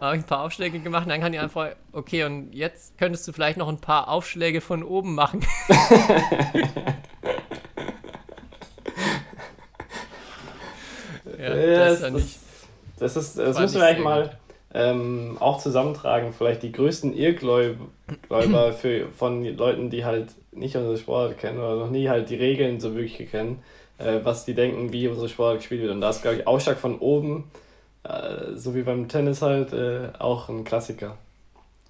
Habe ich ein paar Aufschläge gemacht und dann kann ich einfach, okay, und jetzt könntest du vielleicht noch ein paar Aufschläge von oben machen. <laughs> ja, das, das, ist, das, ist, das müssen wir eigentlich mal ähm, auch zusammentragen, vielleicht die größten Irrgläuber <clears throat> für, von Leuten, die halt nicht unsere Sport kennen oder noch nie halt die Regeln so wirklich kennen, äh, was die denken, wie unsere Sport gespielt wird. Und da ist, glaube ich, Ausschlag von oben, äh, so wie beim Tennis halt, äh, auch ein Klassiker.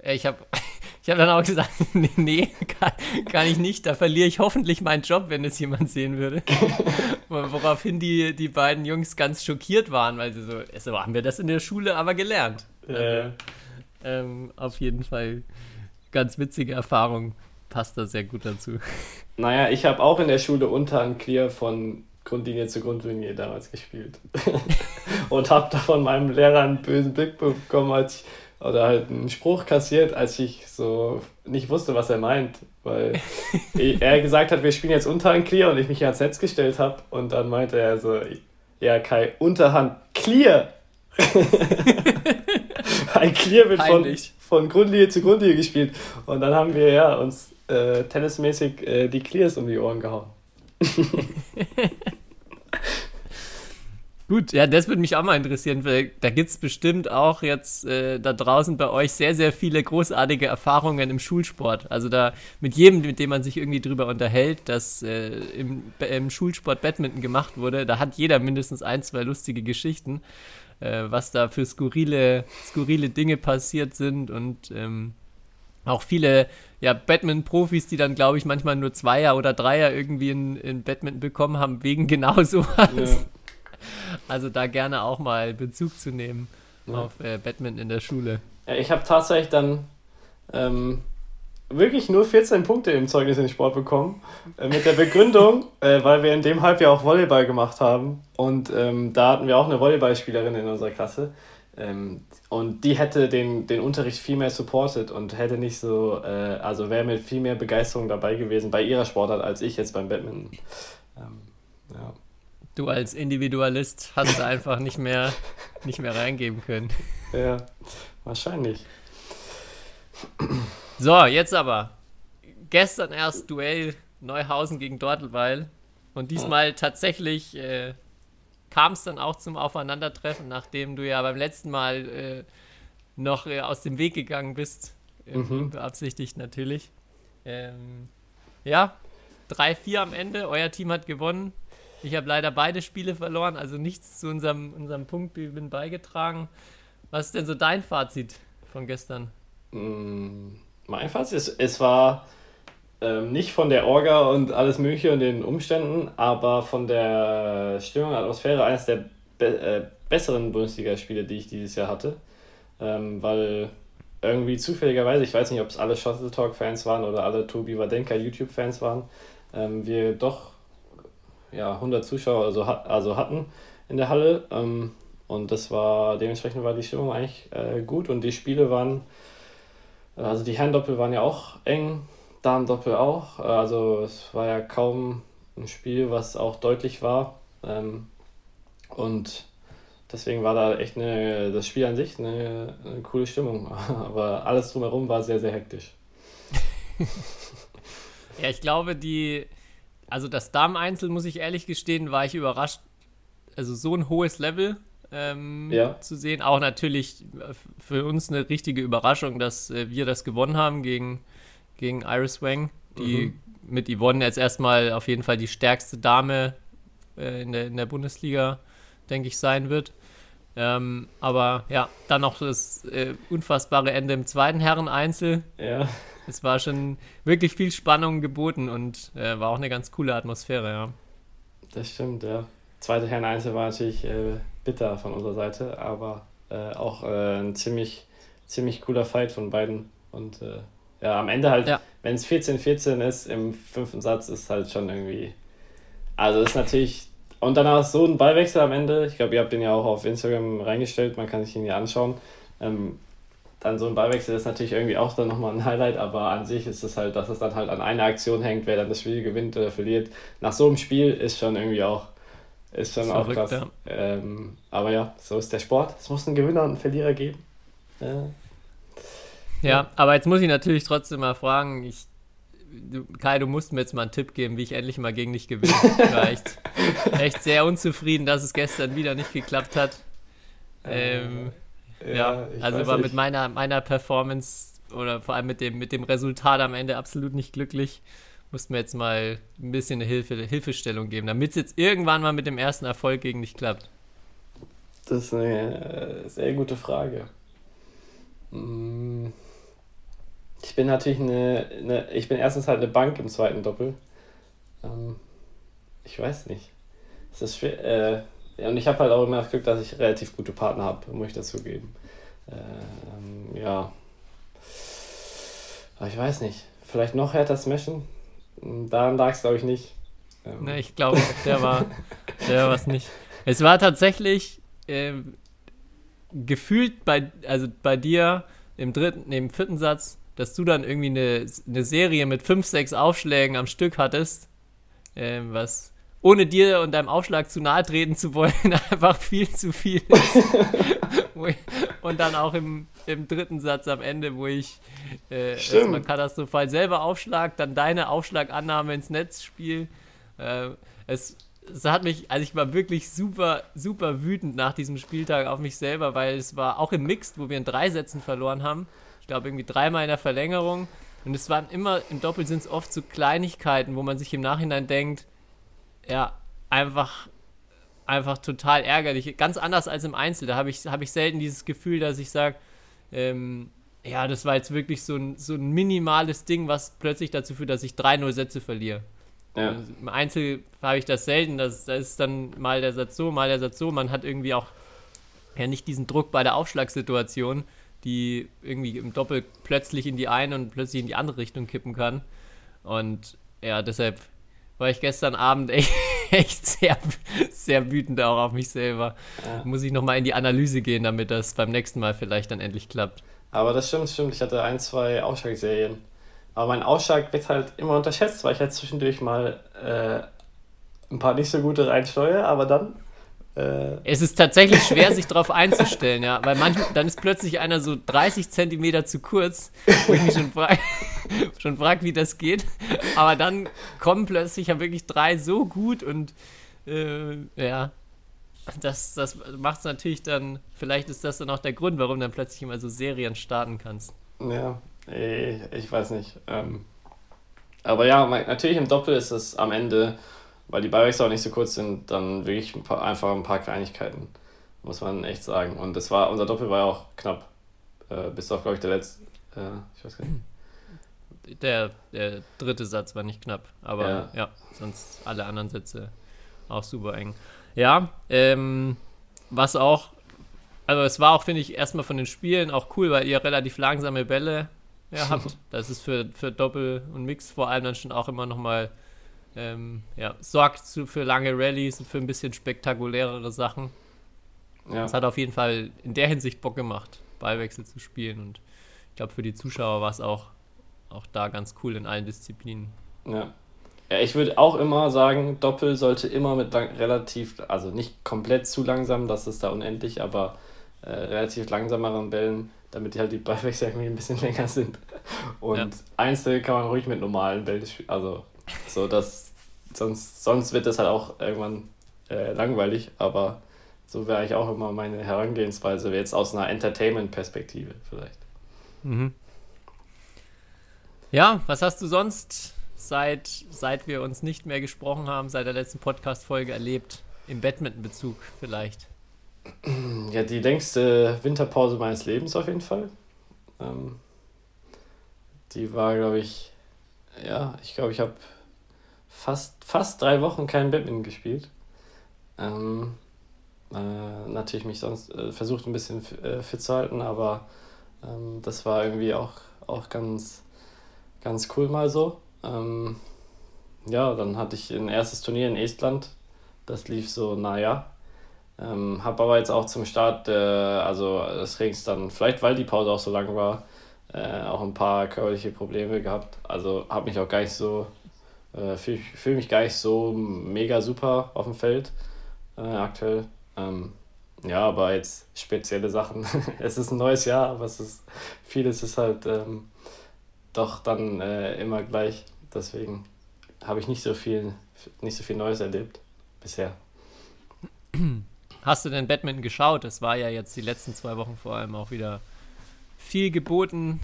Ich habe <laughs> ich hab dann auch gesagt, <laughs> nee, nee kann, kann, ich nicht. Da verliere ich hoffentlich meinen Job, wenn es jemand sehen würde. <laughs> Woraufhin die, die beiden Jungs ganz schockiert waren, weil sie so, so haben wir das in der Schule aber gelernt. Also, ähm, auf jeden Fall ganz witzige Erfahrung. Passt da sehr gut dazu. Naja, ich habe auch in der Schule unter ein Clear von Grundlinie zu Grundlinie damals gespielt. <laughs> und habe da von meinem Lehrer einen bösen Blick bekommen, als ich, oder halt einen Spruch kassiert, als ich so nicht wusste, was er meint. Weil <laughs> er gesagt hat, wir spielen jetzt Unterhand Clear und ich mich ans Netz gestellt habe. Und dann meinte er so, ja Kai, Unterhand Clear. <laughs> ein Clear wird von, von Grundlinie zu Grundlinie gespielt. Und dann haben wir ja uns äh, tennismäßig äh, die Clears um die Ohren gehauen. <laughs> Gut, ja, das würde mich auch mal interessieren, weil da gibt es bestimmt auch jetzt äh, da draußen bei euch sehr, sehr viele großartige Erfahrungen im Schulsport. Also da mit jedem, mit dem man sich irgendwie drüber unterhält, dass äh, im, im, Schulsport Badminton gemacht wurde, da hat jeder mindestens ein, zwei lustige Geschichten, äh, was da für skurrile, skurrile Dinge passiert sind und ähm, auch viele ja, Badminton-Profis, die dann, glaube ich, manchmal nur Zweier oder Dreier irgendwie in, in Badminton bekommen haben, wegen <laughs> genau sowas. Ja. Also da gerne auch mal Bezug zu nehmen ja. auf äh, Badminton in der Schule. Ja, ich habe tatsächlich dann ähm, wirklich nur 14 Punkte im Zeugnis in Sport bekommen. Äh, mit der Begründung, <laughs> äh, weil wir in dem Halbjahr auch Volleyball gemacht haben. Und ähm, da hatten wir auch eine Volleyballspielerin in unserer Klasse. Ähm, und die hätte den, den Unterricht viel mehr supportet und hätte nicht so, äh, also wäre mit viel mehr Begeisterung dabei gewesen bei ihrer Sportart als ich jetzt beim Badminton. Ähm, ja. Du als Individualist hast da einfach nicht mehr, nicht mehr reingeben können. Ja, wahrscheinlich. So, jetzt aber. Gestern erst Duell Neuhausen gegen Dortelweil. Und diesmal tatsächlich äh, kam es dann auch zum Aufeinandertreffen, nachdem du ja beim letzten Mal äh, noch äh, aus dem Weg gegangen bist. Mhm. Beabsichtigt natürlich. Ähm, ja, 3-4 am Ende. Euer Team hat gewonnen. Ich habe leider beide Spiele verloren, also nichts zu unserem, unserem Punktgewinn beigetragen. Was ist denn so dein Fazit von gestern? Mm, mein Fazit ist, es war ähm, nicht von der Orga und alles Mögliche und den Umständen, aber von der Stimmung Atmosphäre eines der be äh, besseren Bundesligaspiele, die ich dieses Jahr hatte. Ähm, weil irgendwie zufälligerweise, ich weiß nicht, ob es alle Shuttle Talk-Fans waren oder alle Tobi Wadenka YouTube-Fans waren, ähm, wir doch ja, 100 Zuschauer also, also hatten in der Halle. Ähm, und das war, dementsprechend war die Stimmung eigentlich äh, gut und die Spiele waren Also die Herrendoppel waren ja auch eng, Damendoppel auch. Also es war ja kaum ein Spiel, was auch deutlich war. Ähm, und deswegen war da echt eine, das Spiel an sich eine, eine coole Stimmung. <laughs> Aber alles drumherum war sehr, sehr hektisch. <laughs> ja, ich glaube, die, also das Dameneinzel, muss ich ehrlich gestehen, war ich überrascht. Also so ein hohes Level ähm, ja. zu sehen. Auch natürlich für uns eine richtige Überraschung, dass äh, wir das gewonnen haben gegen, gegen Iris Wang, die mhm. mit Yvonne jetzt erstmal auf jeden Fall die stärkste Dame äh, in, der, in der Bundesliga, denke ich, sein wird. Ähm, aber ja, dann noch das äh, unfassbare Ende im zweiten Herren-Einzel. Ja. Es war schon wirklich viel Spannung geboten und äh, war auch eine ganz coole Atmosphäre, ja. Das stimmt, ja. Zweite Herren-Einzel war natürlich äh, bitter von unserer Seite, aber äh, auch äh, ein ziemlich, ziemlich cooler Fight von beiden. Und äh, ja, am Ende halt, ja. wenn es 14-14 ist, im fünften Satz ist halt schon irgendwie. Also ist natürlich. Und danach so ein Ballwechsel am Ende. Ich glaube, ihr habt den ja auch auf Instagram reingestellt, man kann sich ihn ja anschauen. Ähm, dann so ein Ballwechsel ist natürlich irgendwie auch dann nochmal ein Highlight, aber an sich ist es halt, dass es dann halt an einer Aktion hängt, wer dann das Spiel gewinnt oder verliert. Nach so einem Spiel ist schon irgendwie auch ist schon Verrückt, auch krass. Ja. Ähm, aber ja, so ist der Sport. Es muss einen Gewinner und einen Verlierer geben. Ja. ja, aber jetzt muss ich natürlich trotzdem mal fragen, ich, du, Kai, du musst mir jetzt mal einen Tipp geben, wie ich endlich mal gegen dich gewinne. Ich war <laughs> echt, echt sehr unzufrieden, dass es gestern wieder nicht geklappt hat. Ähm, ja, ja also war nicht. mit meiner, meiner Performance oder vor allem mit dem, mit dem Resultat am Ende absolut nicht glücklich mussten wir jetzt mal ein bisschen eine Hilfe, Hilfestellung geben, damit es jetzt irgendwann mal mit dem ersten Erfolg gegen dich klappt? Das ist eine sehr gute Frage. Mm. Ich bin natürlich eine, eine ich bin erstens halt eine Bank im zweiten Doppel. Ähm, ich weiß nicht. Es ist schwer. Äh, und ich habe halt auch immer das Glück, dass ich relativ gute Partner habe, muss ich dazu geben. Ähm, ja. Aber ich weiß nicht. Vielleicht noch härter smashen? Daran lag es, glaube ich, nicht. Ähm. Ne, ich glaube, der war <laughs> der war es nicht. Es war tatsächlich äh, gefühlt bei, also bei dir im dritten, im vierten Satz, dass du dann irgendwie eine, eine Serie mit fünf, sechs Aufschlägen am Stück hattest, äh, was ohne dir und deinem Aufschlag zu nahe treten zu wollen, <laughs> einfach viel zu viel ist. <laughs> und dann auch im, im dritten Satz am Ende, wo ich äh, erstmal katastrophal selber aufschlag, dann deine Aufschlagannahme ins Netz spiele. Äh, es, es hat mich, also ich war wirklich super, super wütend nach diesem Spieltag auf mich selber, weil es war auch im Mixed, wo wir in drei Sätzen verloren haben. Ich glaube irgendwie dreimal in der Verlängerung. Und es waren immer, im Doppel sind es oft so Kleinigkeiten, wo man sich im Nachhinein denkt, ja, einfach, einfach total ärgerlich. Ganz anders als im Einzel. Da habe ich, hab ich selten dieses Gefühl, dass ich sage, ähm, ja, das war jetzt wirklich so ein, so ein minimales Ding, was plötzlich dazu führt, dass ich 3-0 Sätze verliere. Ja. Also Im Einzel habe ich das selten. Das, da ist dann mal der Satz so, mal der Satz so. Man hat irgendwie auch ja nicht diesen Druck bei der Aufschlagssituation, die irgendwie im Doppel plötzlich in die eine und plötzlich in die andere Richtung kippen kann. Und ja, deshalb war ich gestern Abend echt, <laughs> echt sehr, sehr wütend auch auf mich selber. Ja. Muss ich nochmal in die Analyse gehen, damit das beim nächsten Mal vielleicht dann endlich klappt. Aber das stimmt, stimmt. Ich hatte ein, zwei Ausschlagserien. Aber mein Ausschlag wird halt immer unterschätzt, weil ich halt zwischendurch mal äh, ein paar nicht so gute reinsteuere, aber dann äh. Es ist tatsächlich schwer, <laughs> sich darauf einzustellen, ja, weil manchmal, dann ist plötzlich einer so 30 Zentimeter zu kurz, wo ich mich schon frage, <laughs> schon frag, wie das geht. Aber dann kommen plötzlich ja wirklich drei so gut und äh, ja, das, das macht es natürlich dann, vielleicht ist das dann auch der Grund, warum dann plötzlich immer so Serien starten kannst. Ja, ich, ich weiß nicht. Ähm, aber ja, natürlich im Doppel ist es am Ende weil die Ballwechsel auch nicht so kurz sind, dann wirklich ein paar, einfach ein paar Kleinigkeiten, muss man echt sagen. Und das war, unser Doppel war ja auch knapp. Äh, bis auf, glaube ich, der letzte. Äh, ich weiß gar nicht. Der, der dritte Satz war nicht knapp, aber ja. ja, sonst alle anderen Sätze auch super eng. Ja, ähm, was auch, also es war auch, finde ich, erstmal von den Spielen auch cool, weil ihr relativ langsame Bälle ja, habt. <laughs> Das ist für, für Doppel und Mix vor allem dann schon auch immer nochmal ähm, ja, sorgt zu, für lange Rallyes und für ein bisschen spektakulärere Sachen. Ja. Das hat auf jeden Fall in der Hinsicht Bock gemacht, Ballwechsel zu spielen. Und ich glaube, für die Zuschauer war es auch, auch da ganz cool in allen Disziplinen. Ja. Ja, ich würde auch immer sagen, Doppel sollte immer mit lang, relativ, also nicht komplett zu langsam, das ist da unendlich, aber äh, relativ langsameren Bällen, damit die halt die Ballwechsel irgendwie ein bisschen <laughs> länger sind. Und ja. Einzel kann man ruhig mit normalen Bällen spielen, also so, dass sonst, sonst wird das halt auch irgendwann äh, langweilig, aber so wäre ich auch immer meine Herangehensweise, jetzt aus einer Entertainment-Perspektive vielleicht. Mhm. Ja, was hast du sonst seit, seit wir uns nicht mehr gesprochen haben, seit der letzten Podcast-Folge erlebt? Im Badminton-Bezug vielleicht? <clears throat> Ja, die längste Winterpause meines Lebens auf jeden Fall. Ähm, die war, glaube ich, ja, ich glaube, ich habe fast, fast drei Wochen kein Badminton gespielt. Ähm, äh, natürlich mich sonst äh, versucht ein bisschen äh, fit zu halten, aber ähm, das war irgendwie auch, auch ganz, ganz cool mal so. Ähm, ja, dann hatte ich ein erstes Turnier in Estland. Das lief so, naja. Ähm, habe aber jetzt auch zum Start äh, also des Trainings dann, vielleicht weil die Pause auch so lang war, äh, auch ein paar körperliche Probleme gehabt. Also habe mich auch gar nicht so, äh, fühle fühl mich gar nicht so mega super auf dem Feld äh, aktuell. Ähm, ja, aber jetzt spezielle Sachen. <laughs> es ist ein neues Jahr, aber es ist vieles ist halt ähm, doch dann äh, immer gleich. Deswegen habe ich nicht so viel, nicht so viel Neues erlebt bisher. Hast du denn Badminton geschaut? Es war ja jetzt die letzten zwei Wochen vor allem auch wieder viel geboten.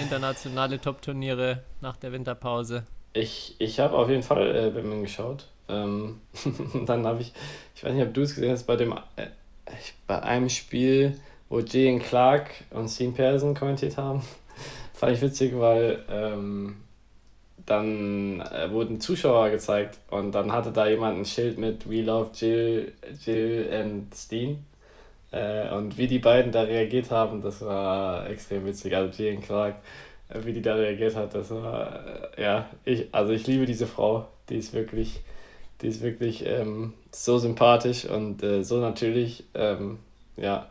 Internationale Top-Turniere nach der Winterpause. Ich, ich habe auf jeden Fall äh, Badminton geschaut. Ähm, <laughs> dann habe ich, ich weiß nicht, ob du es gesehen hast, bei dem äh, bei einem Spiel, wo Jane Clark und Sean Pearson kommentiert haben. Fand ich witzig, weil ähm, dann äh, wurden Zuschauer gezeigt und dann hatte da jemand ein Schild mit We love Jill, Jill and Steen. Äh, und wie die beiden da reagiert haben, das war extrem witzig. Also Jill Clark, äh, wie die da reagiert hat, das war, äh, ja, ich, also ich liebe diese Frau. Die ist wirklich, die ist wirklich ähm, so sympathisch und äh, so natürlich, ähm, ja.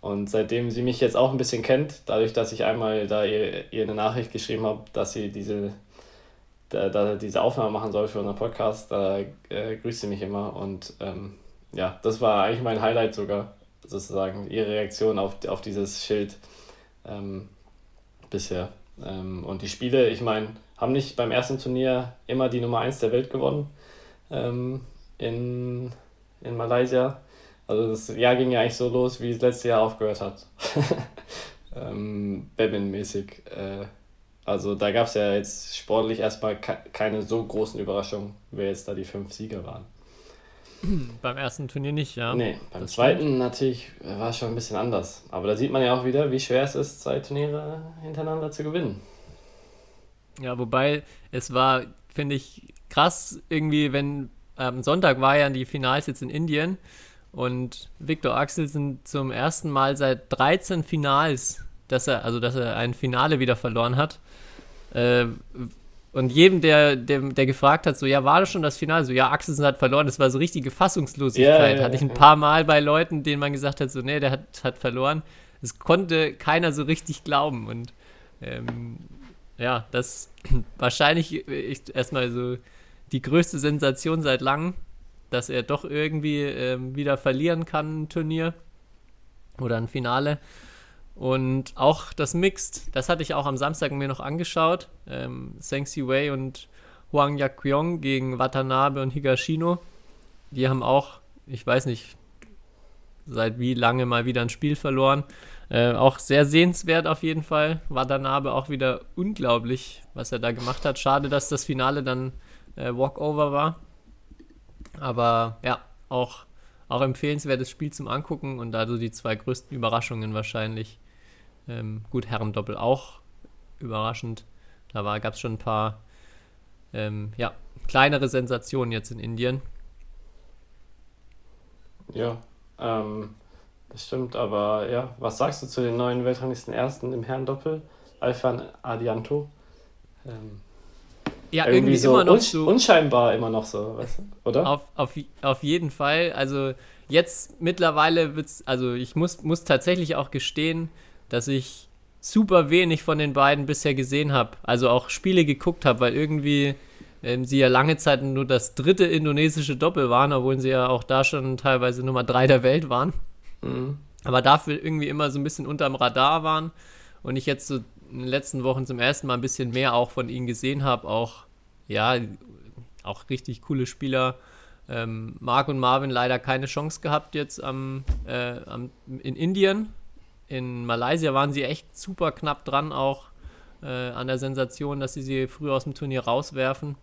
Und seitdem sie mich jetzt auch ein bisschen kennt, dadurch, dass ich einmal da ihr, ihr eine Nachricht geschrieben habe, dass sie diese da, da diese Aufnahme machen soll für unseren Podcast, da äh, grüßt sie mich immer und ähm, ja, das war eigentlich mein Highlight sogar, sozusagen, ihre Reaktion auf, auf dieses Schild ähm, bisher. Ähm, und die Spiele, ich meine, haben nicht beim ersten Turnier immer die Nummer 1 der Welt gewonnen ähm, in, in Malaysia. Also das Jahr ging ja eigentlich so los, wie es letztes Jahr aufgehört hat. <laughs> ähm, Babin-mäßig. Äh, also da gab es ja jetzt sportlich erstmal keine so großen Überraschungen, wer jetzt da die fünf Sieger waren. <clears throat> Beim ersten Turnier nicht, ja. Nee, beim das zweiten stimmt. natürlich war es schon ein bisschen anders. Aber da sieht man ja auch wieder, wie schwer es ist, zwei Turniere hintereinander zu gewinnen. Ja, wobei es war, finde ich, krass irgendwie, wenn am ähm, Sonntag war ja die Finals jetzt in Indien und Viktor Axelsen zum ersten Mal seit 13 Finals, dass er, also dass er ein Finale wieder verloren hat. Äh, und jedem, der, der, der gefragt hat, so, ja, war das schon das Finale? So, ja, Axelsen hat verloren. Das war so richtige Fassungslosigkeit. Ja, ja, Hatte ich ein paar Mal bei Leuten, denen man gesagt hat, so, nee, der hat, hat verloren. Das konnte keiner so richtig glauben. Und ähm, ja, das <clears throat> wahrscheinlich erstmal so die größte Sensation seit langem, dass er doch irgendwie ähm, wieder verlieren kann, ein Turnier oder ein Finale. Und auch das Mixed, das hatte ich auch am Samstag mir noch angeschaut. Ähm, Seng Wei und Huang Yakyong gegen Watanabe und Higashino. Die haben auch, ich weiß nicht, seit wie lange mal wieder ein Spiel verloren. Äh, auch sehr sehenswert auf jeden Fall. Watanabe auch wieder unglaublich, was er da gemacht hat. Schade, dass das Finale dann äh, Walkover war. Aber ja, auch, auch empfehlenswertes Spiel zum Angucken und also die zwei größten Überraschungen wahrscheinlich ähm, gut, Herrendoppel auch überraschend. Da gab es schon ein paar ähm, ja, kleinere Sensationen jetzt in Indien. Ja, ähm, das stimmt, aber ja, was sagst du zu den neuen Weltranglisten Ersten im Herrendoppel? Alfan Adianto. Ähm, ja, irgendwie, irgendwie so, immer noch so. Unscheinbar immer noch so, weißt du, oder? Auf, auf, auf jeden Fall. Also jetzt mittlerweile wird es, also ich muss, muss tatsächlich auch gestehen, dass ich super wenig von den beiden bisher gesehen habe. Also auch Spiele geguckt habe, weil irgendwie ähm, sie ja lange Zeit nur das dritte indonesische Doppel waren, obwohl sie ja auch da schon teilweise Nummer drei der Welt waren. Mhm. Aber dafür irgendwie immer so ein bisschen unterm Radar waren und ich jetzt so in den letzten Wochen zum ersten Mal ein bisschen mehr auch von ihnen gesehen habe. Auch, ja, auch richtig coole Spieler. Ähm, Marc und Marvin leider keine Chance gehabt jetzt am, äh, am, in Indien. In Malaysia waren sie echt super knapp dran, auch äh, an der Sensation, dass sie sie früh aus dem Turnier rauswerfen.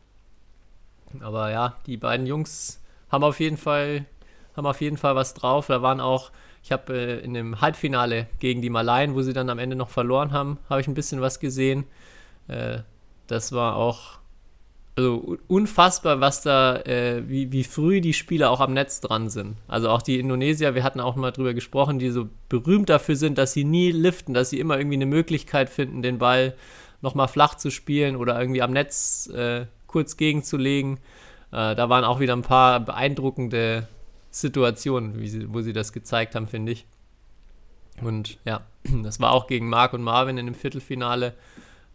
Aber ja, die beiden Jungs haben auf jeden Fall, haben auf jeden Fall was drauf. Da waren auch, ich habe äh, in dem Halbfinale gegen die Malayen, wo sie dann am Ende noch verloren haben, habe ich ein bisschen was gesehen. Äh, das war auch also unfassbar, was da, äh, wie, wie früh die Spieler auch am Netz dran sind. Also auch die Indonesier, wir hatten auch mal drüber gesprochen, die so berühmt dafür sind, dass sie nie liften, dass sie immer irgendwie eine Möglichkeit finden, den Ball nochmal flach zu spielen oder irgendwie am Netz äh, kurz gegenzulegen. Äh, da waren auch wieder ein paar beeindruckende Situationen, sie, wo sie das gezeigt haben, finde ich. Und ja, <clears throat> das war auch gegen Marc und Marvin in dem Viertelfinale.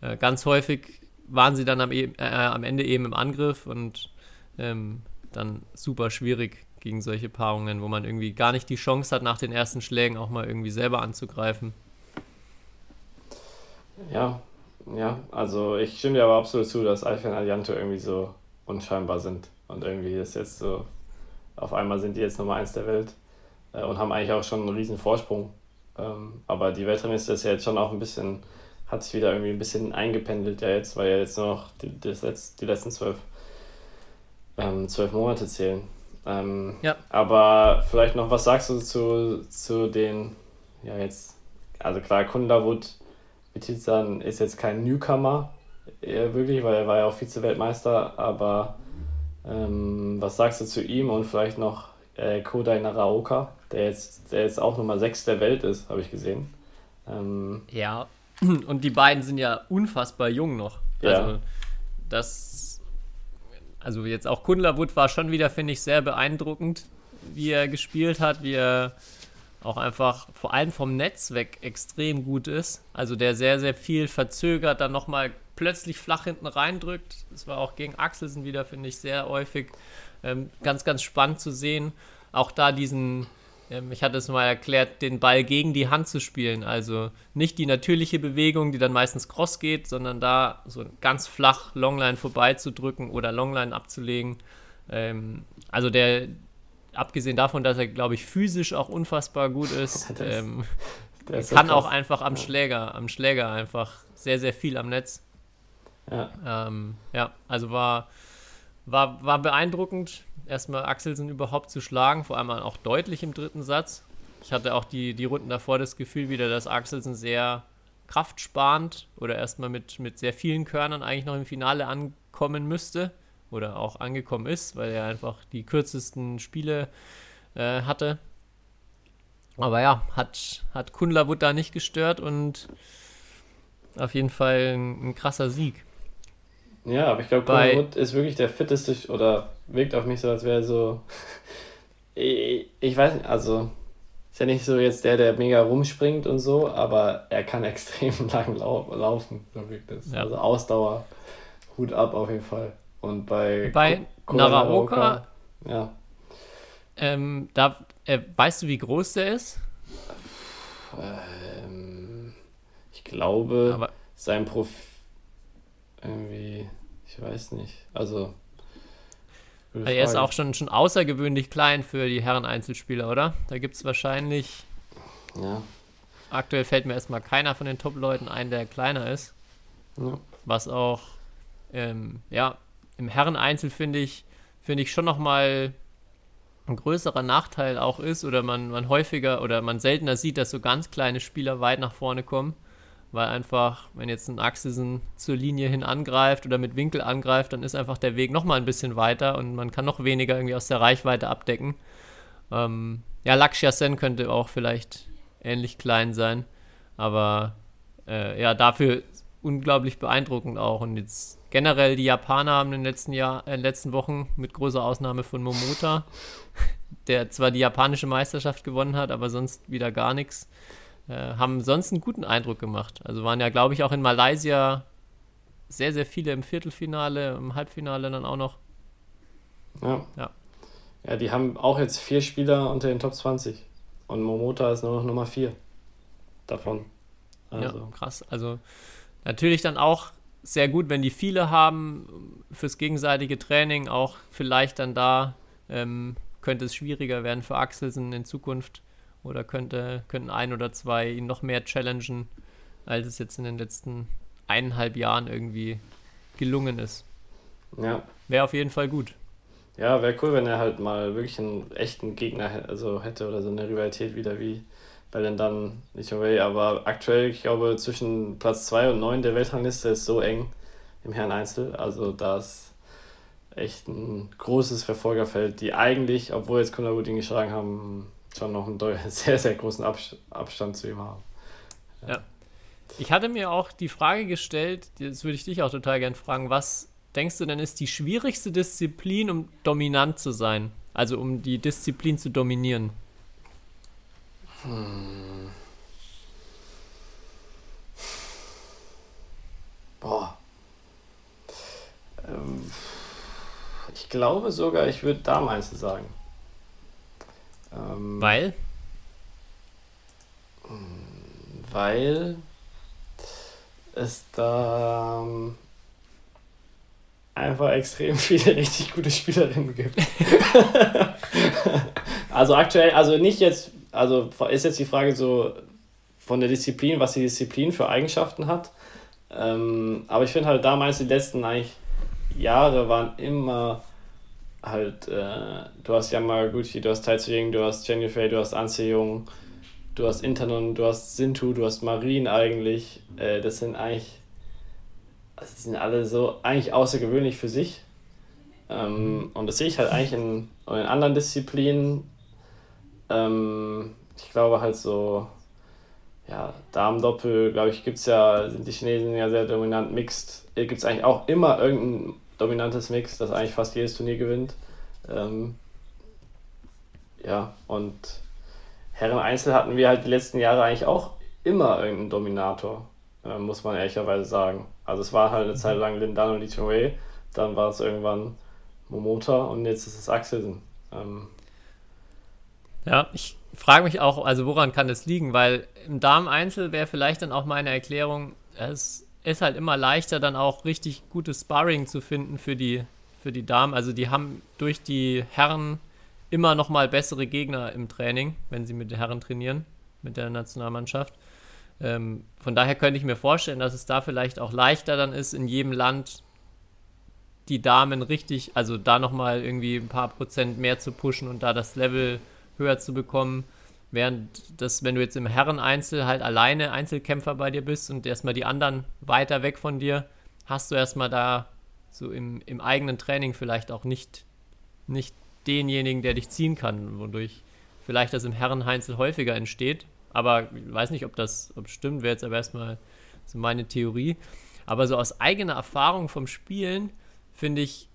Äh, ganz häufig waren sie dann am, e äh, am Ende eben im Angriff und ähm, dann super schwierig gegen solche Paarungen, wo man irgendwie gar nicht die Chance hat, nach den ersten Schlägen auch mal irgendwie selber anzugreifen. Ja, ja, also ich stimme dir aber absolut zu, dass Alpha und Allianto irgendwie so unscheinbar sind. Und irgendwie ist jetzt so, auf einmal sind die jetzt Nummer eins der Welt äh, und haben eigentlich auch schon einen riesen Vorsprung. Ähm, aber die Weltrangliste ist ja jetzt schon auch ein bisschen, hat sich wieder irgendwie ein bisschen eingependelt ja jetzt, weil ja jetzt nur noch die, das Letz-, die letzten zwölf, ähm, zwölf Monate zählen. Ähm, ja. Aber vielleicht noch, was sagst du zu, zu den, ja jetzt, also klar, Kundavut Bitizan ist jetzt kein Newcomer, wirklich, weil er war ja auch Vize-Weltmeister, aber ähm, was sagst du zu ihm und vielleicht noch äh, Kodai Naraoka, der jetzt, der jetzt auch Nummer 6 der Welt ist, habe ich gesehen. Ähm, ja, <clears throat> und die beiden sind ja unfassbar jung noch. Ja. Also, das, also jetzt auch Kundlerwood war schon wieder, finde ich, sehr beeindruckend, wie er gespielt hat, wie er auch einfach vor allem vom Netz weg extrem gut ist. Also der sehr, sehr viel verzögert, dann nochmal plötzlich flach hinten reindrückt. Das war auch gegen Axelsen wieder, finde ich, sehr häufig. Ähm, ganz, ganz spannend zu sehen. Auch da diesen, ähm, ich hatte es mal erklärt, den Ball gegen die Hand zu spielen. Also nicht die natürliche Bewegung, die dann meistens cross geht, sondern da so ganz flach Longline vorbeizudrücken oder Longline abzulegen. Ähm, also der, abgesehen davon, dass er, glaube ich, physisch auch unfassbar gut ist, <laughs> das, ähm, das kann so auch einfach am Schläger, am Schläger einfach sehr, sehr viel am Netz. Ja, ähm, ja also war, war, war beeindruckend, erstmal Axelsen überhaupt zu schlagen, vor allem auch deutlich im dritten Satz. Ich hatte auch die, die Runden davor das Gefühl wieder, dass Axelsen sehr kraftsparend oder erstmal mit, mit sehr vielen Körnern eigentlich noch im Finale ankommen müsste oder auch angekommen ist, weil er einfach die kürzesten Spiele äh, hatte. Aber ja, hat, hat Kunlavut da nicht gestört und auf jeden Fall ein, ein krasser Sieg. Ja, aber ich glaube, Kunlavut ist wirklich der fitteste oder wirkt auf mich so, als wäre er so. <laughs> ich, ich weiß nicht, also ist ja nicht so jetzt der, der mega rumspringt und so, aber er kann <laughs> extrem lang lau laufen, so wirkt das. Ja. Also Ausdauer, Hut ab auf jeden Fall. Und bei, bei Naraoka, ja. Ähm, da, äh, weißt du, wie groß der ist? Ähm, ich glaube, Aber sein Profil irgendwie, ich weiß nicht. Also. Er ist auch schon, schon außergewöhnlich klein für die Herren-Einzelspieler, oder? Da gibt es wahrscheinlich. Ja. Aktuell fällt mir erstmal keiner von den Top-Leuten ein, der kleiner ist. Ja. Was auch, ähm, ja, im Herreneinzel finde ich, finde ich schon nochmal ein größerer Nachteil auch ist oder man, man häufiger oder man seltener sieht, dass so ganz kleine Spieler weit nach vorne kommen, weil einfach, wenn jetzt ein Axelsen zur Linie hin angreift oder mit Winkel angreift, dann ist einfach der Weg nochmal ein bisschen weiter und man kann noch weniger irgendwie aus der Reichweite abdecken. Ähm, ja, Lakshya Sen könnte auch vielleicht ähnlich klein sein, aber äh, ja, dafür unglaublich beeindruckend auch. Und jetzt generell die Japaner haben in den letzten, Jahr, äh, letzten Wochen, mit großer Ausnahme von Momota, <laughs> der zwar die japanische Meisterschaft gewonnen hat, aber sonst wieder gar nichts, äh, haben sonst einen guten Eindruck gemacht. Also waren ja, glaube ich, auch in Malaysia sehr, sehr viele im Viertelfinale, im Halbfinale dann auch noch. Ja. Ja. Ja, die haben auch jetzt vier Spieler unter den Top 20. Und Momota ist nur noch Nummer 4 davon. Also. Ja, krass. Also natürlich dann auch sehr gut, wenn die viele haben fürs gegenseitige Training, auch vielleicht dann da ähm, könnte es schwieriger werden für Axelsen in Zukunft oder könnte, könnten ein oder zwei ihn noch mehr challengen, als es jetzt in den letzten eineinhalb Jahren irgendwie gelungen ist. Ja. Wäre auf jeden Fall gut. Ja, wäre cool, wenn er halt mal wirklich einen echten Gegner also hätte oder so eine Rivalität wieder wie bei den dann nicht away. Aber aktuell, ich glaube, zwischen Platz 2 und 9 der Weltrangliste ist so eng im Herren Einzel. Also da ist echt ein großes Verfolgerfeld, die eigentlich, obwohl jetzt Kunabut ihn geschlagen haben, schon noch einen <laughs> sehr, sehr großen Abs Abstand zu ihm haben. Ich hatte mir auch die Frage gestellt, das würde ich dich auch total gern fragen, was denkst du denn ist die schwierigste Disziplin, um dominant zu sein? Also um die Disziplin zu dominieren? Boah. Ähm, ich glaube sogar, ich würde Dameinzel sagen. Weil? weil es da ähm, einfach extrem <laughs> viele richtig gute Spielerinnen gibt. <laughs> also aktuell, also nicht jetzt, also ist jetzt die Frage so von der Disziplin, was die Disziplin für Eigenschaften hat. Ähm, aber ich finde halt damals die letzten eigentlich Jahre waren immer halt, äh, du hast Yamaguchi, du hast Tai Ying, du hast Jennifer, du hast Anse Jung, du hast Internon, du hast Sintu, du hast Marin eigentlich. Äh, das sind eigentlich, also die sind alle so eigentlich außergewöhnlich für sich. Ähm, und das sehe ich halt eigentlich in, in anderen Disziplinen. Ähm, ich glaube halt so, ja, Damendoppel, glaube ich, gibt es ja, sind die Chinesen ja sehr dominant mixed. Gibt es eigentlich auch immer irgendein dominantes Mix, das eigentlich fast jedes Turnier gewinnt. Ähm, ja, und Herren Einzel hatten wir halt die letzten Jahre eigentlich auch immer irgendeinen Dominator, äh, muss man ehrlicherweise sagen. Also es war halt eine Zeit lang Lin Dan und Li Chunwei, dann war es irgendwann Momota und jetzt ist es Axelsen. Ähm, Ja, ich frage mich auch, also woran kann das liegen? Weil im Damen-Einzel wäre vielleicht dann auch meine Erklärung, es ist halt immer leichter, dann auch richtig gutes Sparring zu finden für die, für die Damen. Also die haben durch die Herren immer noch mal bessere Gegner im Training, wenn sie mit den Herren trainieren, mit der Nationalmannschaft. Ähm, von daher könnte ich mir vorstellen, dass es da vielleicht auch leichter dann ist, in jedem Land die Damen richtig, also da nochmal irgendwie ein paar Prozent mehr zu pushen und da das Level höher zu bekommen. Während das, wenn du jetzt im Herren-Einzel halt alleine Einzelkämpfer bei dir bist und erstmal die anderen weiter weg von dir, hast du erstmal da so im, im eigenen Training vielleicht auch nicht, nicht denjenigen, der dich ziehen kann, wodurch vielleicht das im Herren-Einzel häufiger entsteht. Aber ich weiß nicht, ob das ob stimmt, wäre jetzt aber erstmal so meine Theorie. Aber so aus eigener Erfahrung vom Spielen finde ich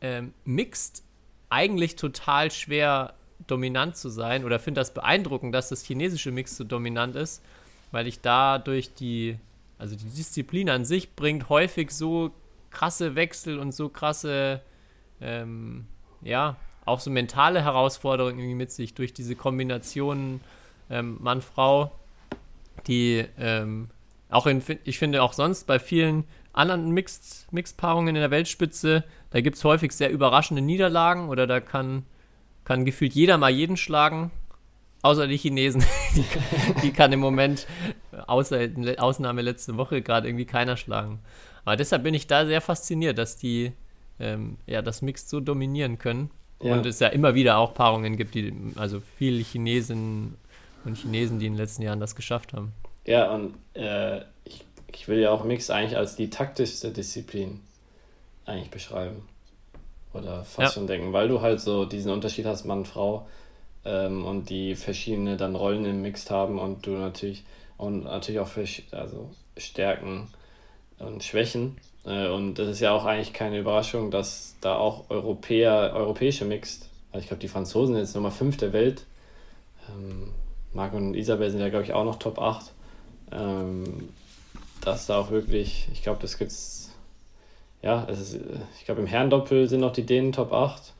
ähm, Mixed eigentlich total schwer dominant zu sein oder finde das beeindruckend, dass das chinesische Mix so dominant ist, weil ich da durch die, also die Disziplin an sich bringt häufig so krasse Wechsel und so krasse, ähm, ja, auch so mentale Herausforderungen irgendwie mit sich durch diese Kombinationen ähm, Mann-Frau, die ähm, auch in, ich finde auch sonst bei vielen anderen Mixed, Mixed-Paarungen in der Weltspitze, da gibt es häufig sehr überraschende Niederlagen oder da kann, kann gefühlt jeder mal jeden schlagen, außer die Chinesen. <laughs> die, die kann im Moment, außer Ausnahme letzte Woche, gerade irgendwie keiner schlagen. Aber deshalb bin ich da sehr fasziniert, dass die ähm, ja, das Mixed so dominieren können. Ja. Und es ja immer wieder auch Paarungen gibt, die, also viele Chinesen und Chinesen, die in den letzten Jahren das geschafft haben. Ja, und äh, ich, ich will ja auch Mix eigentlich als die taktischste Disziplin eigentlich beschreiben. Oder fast Ja. schon denken, weil du halt so diesen Unterschied hast, Mann, Frau, ähm, und die verschiedene dann Rollen im Mixed haben und du natürlich und natürlich auch also Stärken und Schwächen. Äh, und das ist ja auch eigentlich keine Überraschung, dass da auch Europäer, europäische Mixed, also ich glaube die Franzosen sind jetzt Nummer 5 der Welt, ähm, Marc und Isabel sind ja, glaube ich, auch noch Top 8. Ähm, dass da auch wirklich, ich glaube, das gibt's, ja, es ist, ich glaube, im Herrendoppel sind noch die Dänen Top 8.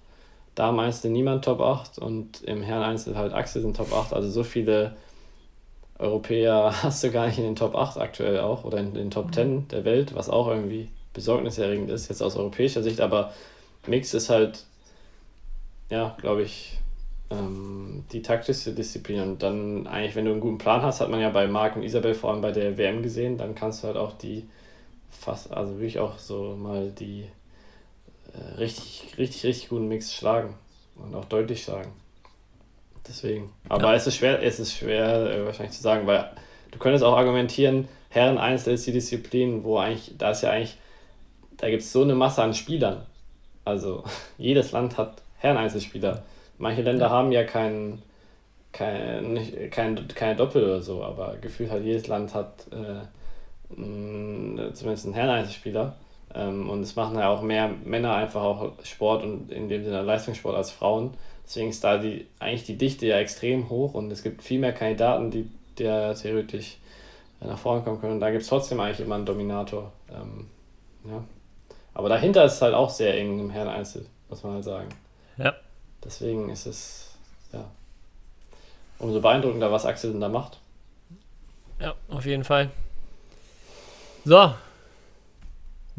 Damen Einzel niemand Top 8 und im Herren Einzel halt Axel sind Top 8. Also so viele Europäer <laughs> hast du gar nicht in den Top 8 aktuell auch oder in den Top 10 der Welt, was auch irgendwie besorgniserregend ist, jetzt aus europäischer Sicht. Aber Mix ist halt, ja, glaube ich, ähm, die taktische Disziplin. Und dann eigentlich, wenn du einen guten Plan hast, hat man ja bei Marc und Isabel vor allem bei der WM gesehen, dann kannst du halt auch die fast, also wirklich auch so mal die äh, richtig, richtig, richtig guten Mix schlagen und auch deutlich schlagen. Deswegen. Aber ja. es ist schwer, es ist schwer äh, wahrscheinlich zu sagen, weil du könntest auch argumentieren, Herren Einzel ist die Disziplin, wo eigentlich, da ist ja eigentlich, da gibt es so eine Masse an Spielern. Also <laughs> jedes Land hat Herren Einzelspieler. Manche Länder ja. haben ja kein, kein, kein, keine Doppel oder so, aber gefühlt hat jedes Land hat äh, zumindest einen Herren Einzelspieler. Ähm, und es machen ja auch mehr Männer einfach auch Sport und in dem Sinne Leistungssport als Frauen. Deswegen ist da die, eigentlich die Dichte ja extrem hoch und es gibt viel mehr Kandidaten, die der theoretisch äh, nach vorne kommen können. Und da gibt es trotzdem eigentlich immer einen Dominator. Ähm, ja. Aber dahinter ist es halt auch sehr eng im Herren Einzel, muss man halt sagen. Ja. Deswegen ist es, ja, umso beeindruckender, was Axel denn da macht. Ja, auf jeden Fall. So,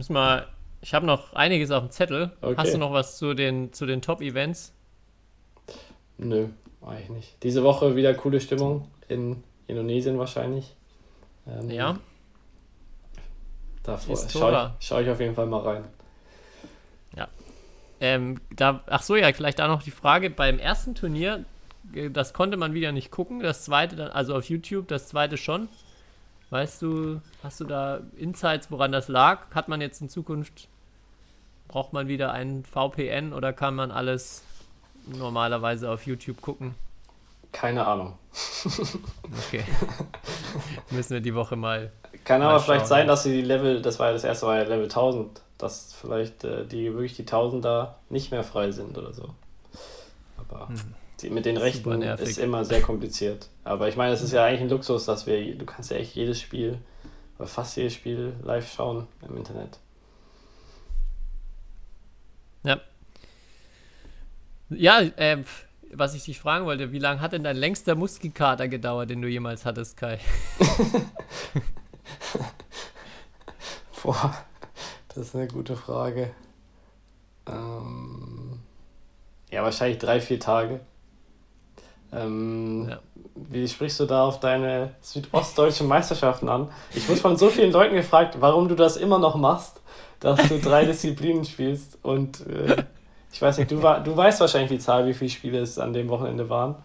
Müssen wir. Ich habe noch einiges auf dem Zettel. Okay. Hast du noch was zu den, zu den Top-Events? Nö, eigentlich nicht. Diese Woche wieder coole Stimmung in Indonesien wahrscheinlich. Ähm, ja. Da schaue ich, schau ich auf jeden Fall mal rein. Ja. Ähm, da, ach so, ja, vielleicht da noch die Frage. Beim ersten Turnier, äh, das konnte man wieder nicht gucken. Das zweite dann, also auf YouTube, das zweite schon. Weißt du, hast du da Insights, woran das lag? Hat man jetzt in Zukunft, braucht man wieder einen VPN oder kann man alles normalerweise auf YouTube gucken? Keine Ahnung. okay. <laughs> Müssen wir die Woche mal. Kann mal aber vielleicht sein, dass sie die Level, das war ja das erste Mal ja Level 1000, dass vielleicht äh, die wirklich die 1000 da nicht mehr frei sind oder so. Aber. Hm. Die, mit den Rechten ist immer sehr kompliziert. Aber ich meine, es ist ja eigentlich ein Luxus, dass wir, du kannst ja echt jedes Spiel, oder fast jedes Spiel live schauen im Internet. Ja. Ja, äh, was ich dich fragen wollte, wie lange hat denn dein längster Muskelkater gedauert, den du jemals hattest, Kai? <laughs> Boah, das ist eine gute Frage. Ähm, ja, wahrscheinlich drei, vier Tage. Ähm, ja. Wie sprichst du da auf deine südostdeutschen Meisterschaften an? Ich wurde von so vielen Leuten gefragt, warum du das immer noch machst, dass du drei <laughs> Disziplinen spielst. Und äh, ich weiß nicht, du, war, du weißt wahrscheinlich die Zahl, wie viele Spiele es an dem Wochenende waren.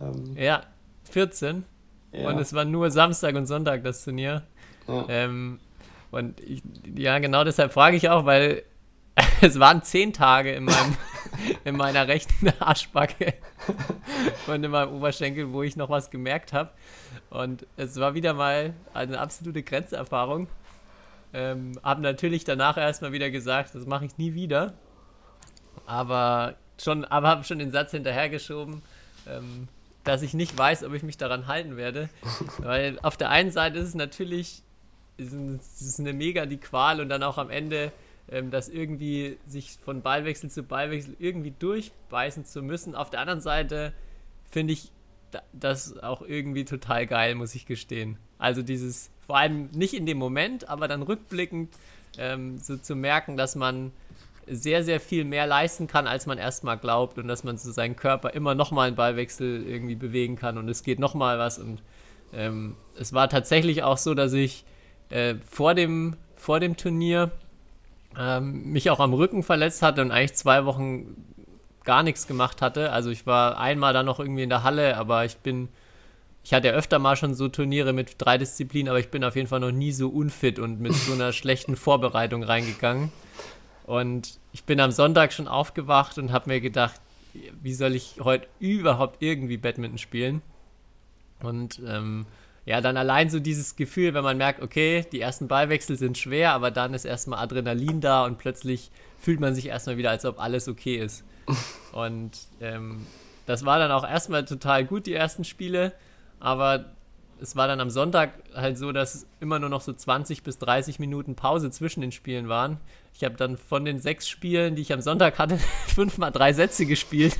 Ähm, ja, 14. Ja. Und es war nur Samstag und Sonntag das Turnier. Ja. Ähm, und ich, ja, genau deshalb frage ich auch, weil <laughs> es waren zehn Tage in, meinem, <laughs> <laughs> in meiner rechten <laughs> Arschbacke und in meinem Oberschenkel, wo ich noch was gemerkt habe. Und es war wieder mal eine absolute Grenzerfahrung. Ähm, habe natürlich danach erstmal wieder gesagt, das mache ich nie wieder. Aber schon, aber habe schon den Satz hinterhergeschoben, ähm, dass ich nicht weiß, ob ich mich daran halten werde. <laughs> Weil auf der einen Seite ist es natürlich ist, ist eine mega die Qual und dann auch am Ende ähm, das irgendwie sich von Ballwechsel zu Ballwechsel irgendwie durchbeißen zu müssen. Auf der anderen Seite finde ich das auch irgendwie total geil, muss ich gestehen. Also dieses, vor allem nicht in dem Moment, aber dann rückblickend ähm, so zu merken, dass man sehr, sehr viel mehr leisten kann, als man erstmal glaubt und dass man so seinen Körper immer nochmal einen Ballwechsel irgendwie bewegen kann und es geht nochmal was und ähm, es war tatsächlich auch so, dass ich äh, vor, dem, vor dem Turnier ähm, mich auch am Rücken verletzt hatte und eigentlich zwei Wochen gar nichts gemacht hatte. Also ich war einmal dann noch irgendwie in der Halle, aber ich bin, ich hatte ja öfter mal schon so Turniere mit drei Disziplinen, aber ich bin auf jeden Fall noch nie so unfit und mit so einer <laughs> schlechten Vorbereitung reingegangen. Und ich bin am Sonntag schon aufgewacht und habe mir gedacht, wie soll ich heute überhaupt irgendwie Badminton spielen? Und ähm, ja, dann allein so dieses Gefühl, wenn man merkt, okay, die ersten Ballwechsel sind schwer, aber dann ist erstmal Adrenalin da und plötzlich fühlt man sich erstmal wieder, als ob alles okay ist. <laughs> Und ähm, das war dann auch erstmal total gut, die ersten Spiele. aber es war dann am Sonntag halt so, dass immer nur noch so 20 bis 30 Minuten Pause zwischen den Spielen waren. Ich habe dann von den sechs Spielen, die ich am Sonntag hatte, <laughs> fünfmal drei Sätze gespielt.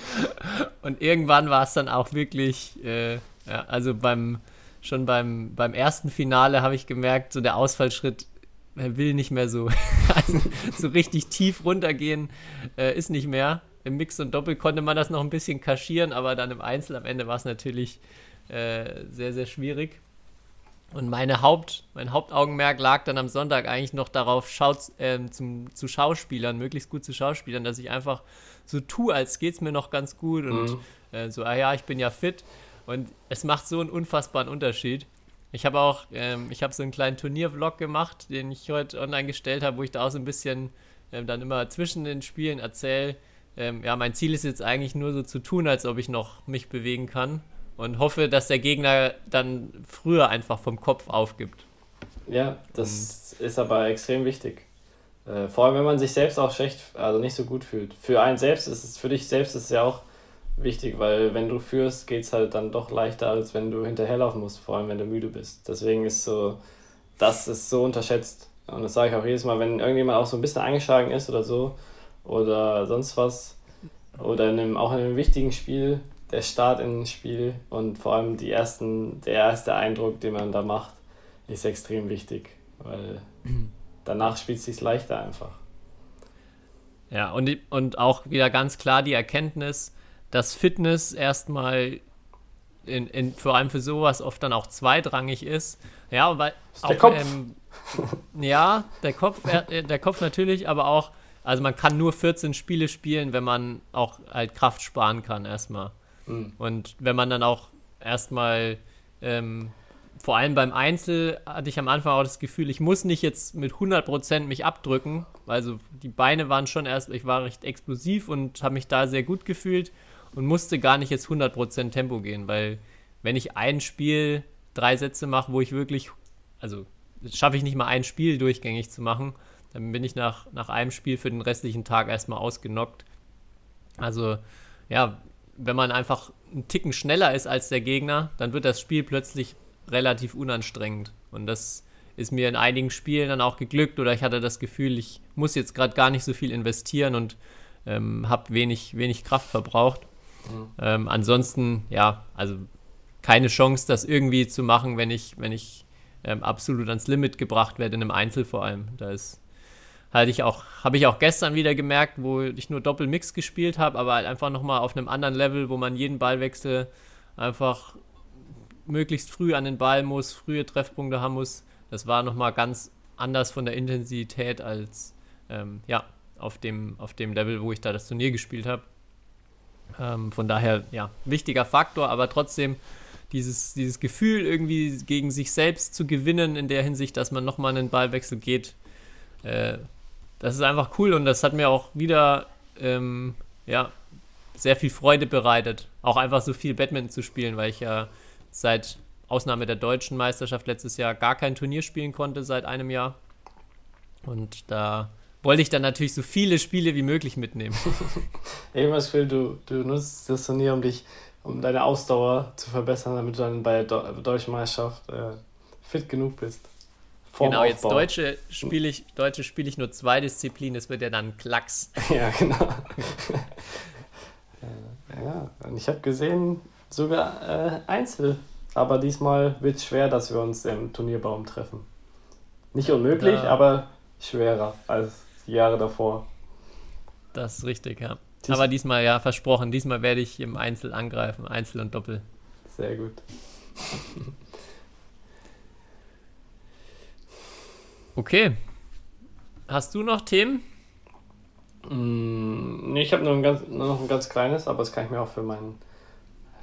<laughs> Und irgendwann war es dann auch wirklich, äh, ja, also beim schon beim, beim ersten Finale habe ich gemerkt, so der Ausfallschritt er will nicht mehr so, <laughs> also so richtig tief runtergehen, äh, ist nicht mehr. Im Mix und Doppel konnte man das noch ein bisschen kaschieren, aber dann im Einzel am Ende war es natürlich äh, sehr, sehr schwierig. Und meine Haupt, mein Hauptaugenmerk lag dann am Sonntag eigentlich noch darauf, schaut, äh, zum, zu Schauspielern, möglichst gut zu Schauspielern, dass ich einfach so tue, als geht es mir noch ganz gut und mhm. äh, so, ah ja, ich bin ja fit. Und es macht so einen unfassbaren Unterschied. Ich habe auch, ähm, ich habe so einen kleinen Turniervlog gemacht, den ich heute online gestellt habe, wo ich da auch so ein bisschen ähm, dann immer zwischen den Spielen erzähle. Ähm, ja, mein Ziel ist jetzt eigentlich nur so zu tun, als ob ich noch mich bewegen kann und hoffe, dass der Gegner dann früher einfach vom Kopf aufgibt. Ja, das und ist aber extrem wichtig. Äh, vor allem, wenn man sich selbst auch schlecht, also nicht so gut fühlt. Für einen selbst ist es, für dich selbst ist es ja auch wichtig, weil wenn du führst, geht es halt dann doch leichter, als wenn du hinterherlaufen musst, vor allem wenn du müde bist. Deswegen ist so, das ist so unterschätzt. Und das sage ich auch jedes Mal, wenn irgendjemand auch so ein bisschen eingeschlagen ist oder so, oder sonst was, oder in einem, auch in einem wichtigen Spiel, der Start in ein Spiel und vor allem die ersten, der erste Eindruck, den man da macht, ist extrem wichtig, weil danach spielt es sich leichter einfach. Ja, und, und auch wieder ganz klar die Erkenntnis, dass Fitness erstmal in, in, vor allem für sowas oft dann auch zweitrangig ist. Ja, weil auch, der Kopf. Ähm, ja, der Kopf, äh, der Kopf natürlich, aber auch, also man kann nur 14 Spiele spielen, wenn man auch halt Kraft sparen kann erstmal. Mhm. Und wenn man dann auch erstmal ähm, vor allem beim Einzel hatte ich am Anfang auch das Gefühl, ich muss nicht jetzt mit 100% mich abdrücken. Also die Beine waren schon erst, ich war recht explosiv und habe mich da sehr gut gefühlt und musste gar nicht jetzt 100% Tempo gehen, weil wenn ich ein Spiel drei Sätze mache, wo ich wirklich, also schaffe ich nicht mal ein Spiel durchgängig zu machen, dann bin ich nach, nach einem Spiel für den restlichen Tag erstmal ausgenockt. Also ja, wenn man einfach einen Ticken schneller ist als der Gegner, dann wird das Spiel plötzlich relativ unanstrengend. Und das ist mir in einigen Spielen dann auch geglückt oder ich hatte das Gefühl, ich muss jetzt gerade gar nicht so viel investieren und ähm, habe wenig, wenig Kraft verbraucht. Mhm. Ähm, ansonsten, ja, also keine Chance, das irgendwie zu machen, wenn ich, wenn ich ähm, absolut ans Limit gebracht werde, in einem Einzel vor allem. Da ist hatte ich auch, habe ich auch gestern wieder gemerkt, wo ich nur Doppelmix gespielt habe, aber halt einfach nochmal auf einem anderen Level, wo man jeden Ballwechsel einfach möglichst früh an den Ball muss, frühe Treffpunkte haben muss. Das war nochmal ganz anders von der Intensität als ähm, ja, auf dem, auf dem Level, wo ich da das Turnier gespielt habe. Ähm, von daher, ja, wichtiger Faktor, aber trotzdem dieses, dieses Gefühl, irgendwie gegen sich selbst zu gewinnen, in der Hinsicht, dass man nochmal einen Ballwechsel geht, äh, das ist einfach cool und das hat mir auch wieder ähm, ja, sehr viel Freude bereitet, auch einfach so viel Badminton zu spielen, weil ich ja seit Ausnahme der deutschen Meisterschaft letztes Jahr gar kein Turnier spielen konnte seit einem Jahr. Und da wollte ich dann natürlich so viele Spiele wie möglich mitnehmen. <laughs> das Gefühl, du, du nutzt das Turnier, um dich, um deine Ausdauer zu verbessern, damit du dann bei der deutschen Meisterschaft äh, fit genug bist. Vorm genau, Aufbau. jetzt Deutsche spiele ich, Deutsche spiele ich nur zwei Disziplinen, das wird ja dann Klacks. <laughs> ja, genau. ja, und ich habe gesehen, sogar äh, Einzel. Aber diesmal wird es schwer, dass wir uns im Turnierbaum treffen. Nicht unmöglich, da, aber schwerer als die Jahre davor. Das ist richtig, ja. Dies aber diesmal ja versprochen, diesmal werde ich im Einzel angreifen, Einzel und Doppel. Sehr gut. <laughs> Okay. Hast du noch Themen? Mm, nee, ich habe nur, nur noch ein ganz kleines, aber das kann ich mir auch für mein,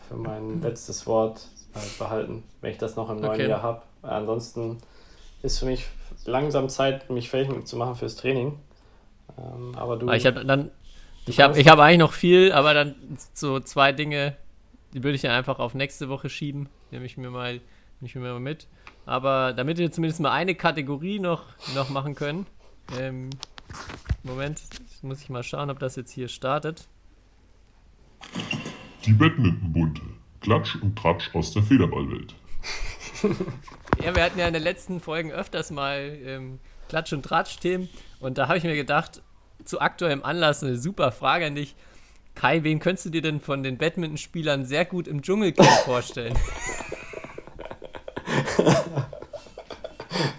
für mein letztes Wort äh, behalten, wenn ich das noch im neuen okay. Jahr habe. Ansonsten ist für mich langsam Zeit, mich fertig zu machen fürs Training. Ähm, aber du. Ich habe dann. Ich habe ich hab eigentlich noch viel, aber dann so zwei Dinge, die würde ich ja einfach auf nächste Woche schieben. Nehme ich mir mal, nehme ich mir mal mit. Aber damit wir zumindest mal eine Kategorie noch, noch machen können. Ähm, Moment, muss ich mal schauen, ob das jetzt hier startet. Die Badmintonbunte. Klatsch und Tratsch aus der Federballwelt. <laughs> Ja, wir hatten ja in den letzten Folgen öfters mal ähm, Klatsch- und Tratsch-Themen und da habe ich mir gedacht, zu aktuellem Anlass eine super Frage an dich. Kai, wen könntest du dir denn von den Badmintonspielern sehr gut im Dschungelcamp <laughs> vorstellen? <laughs>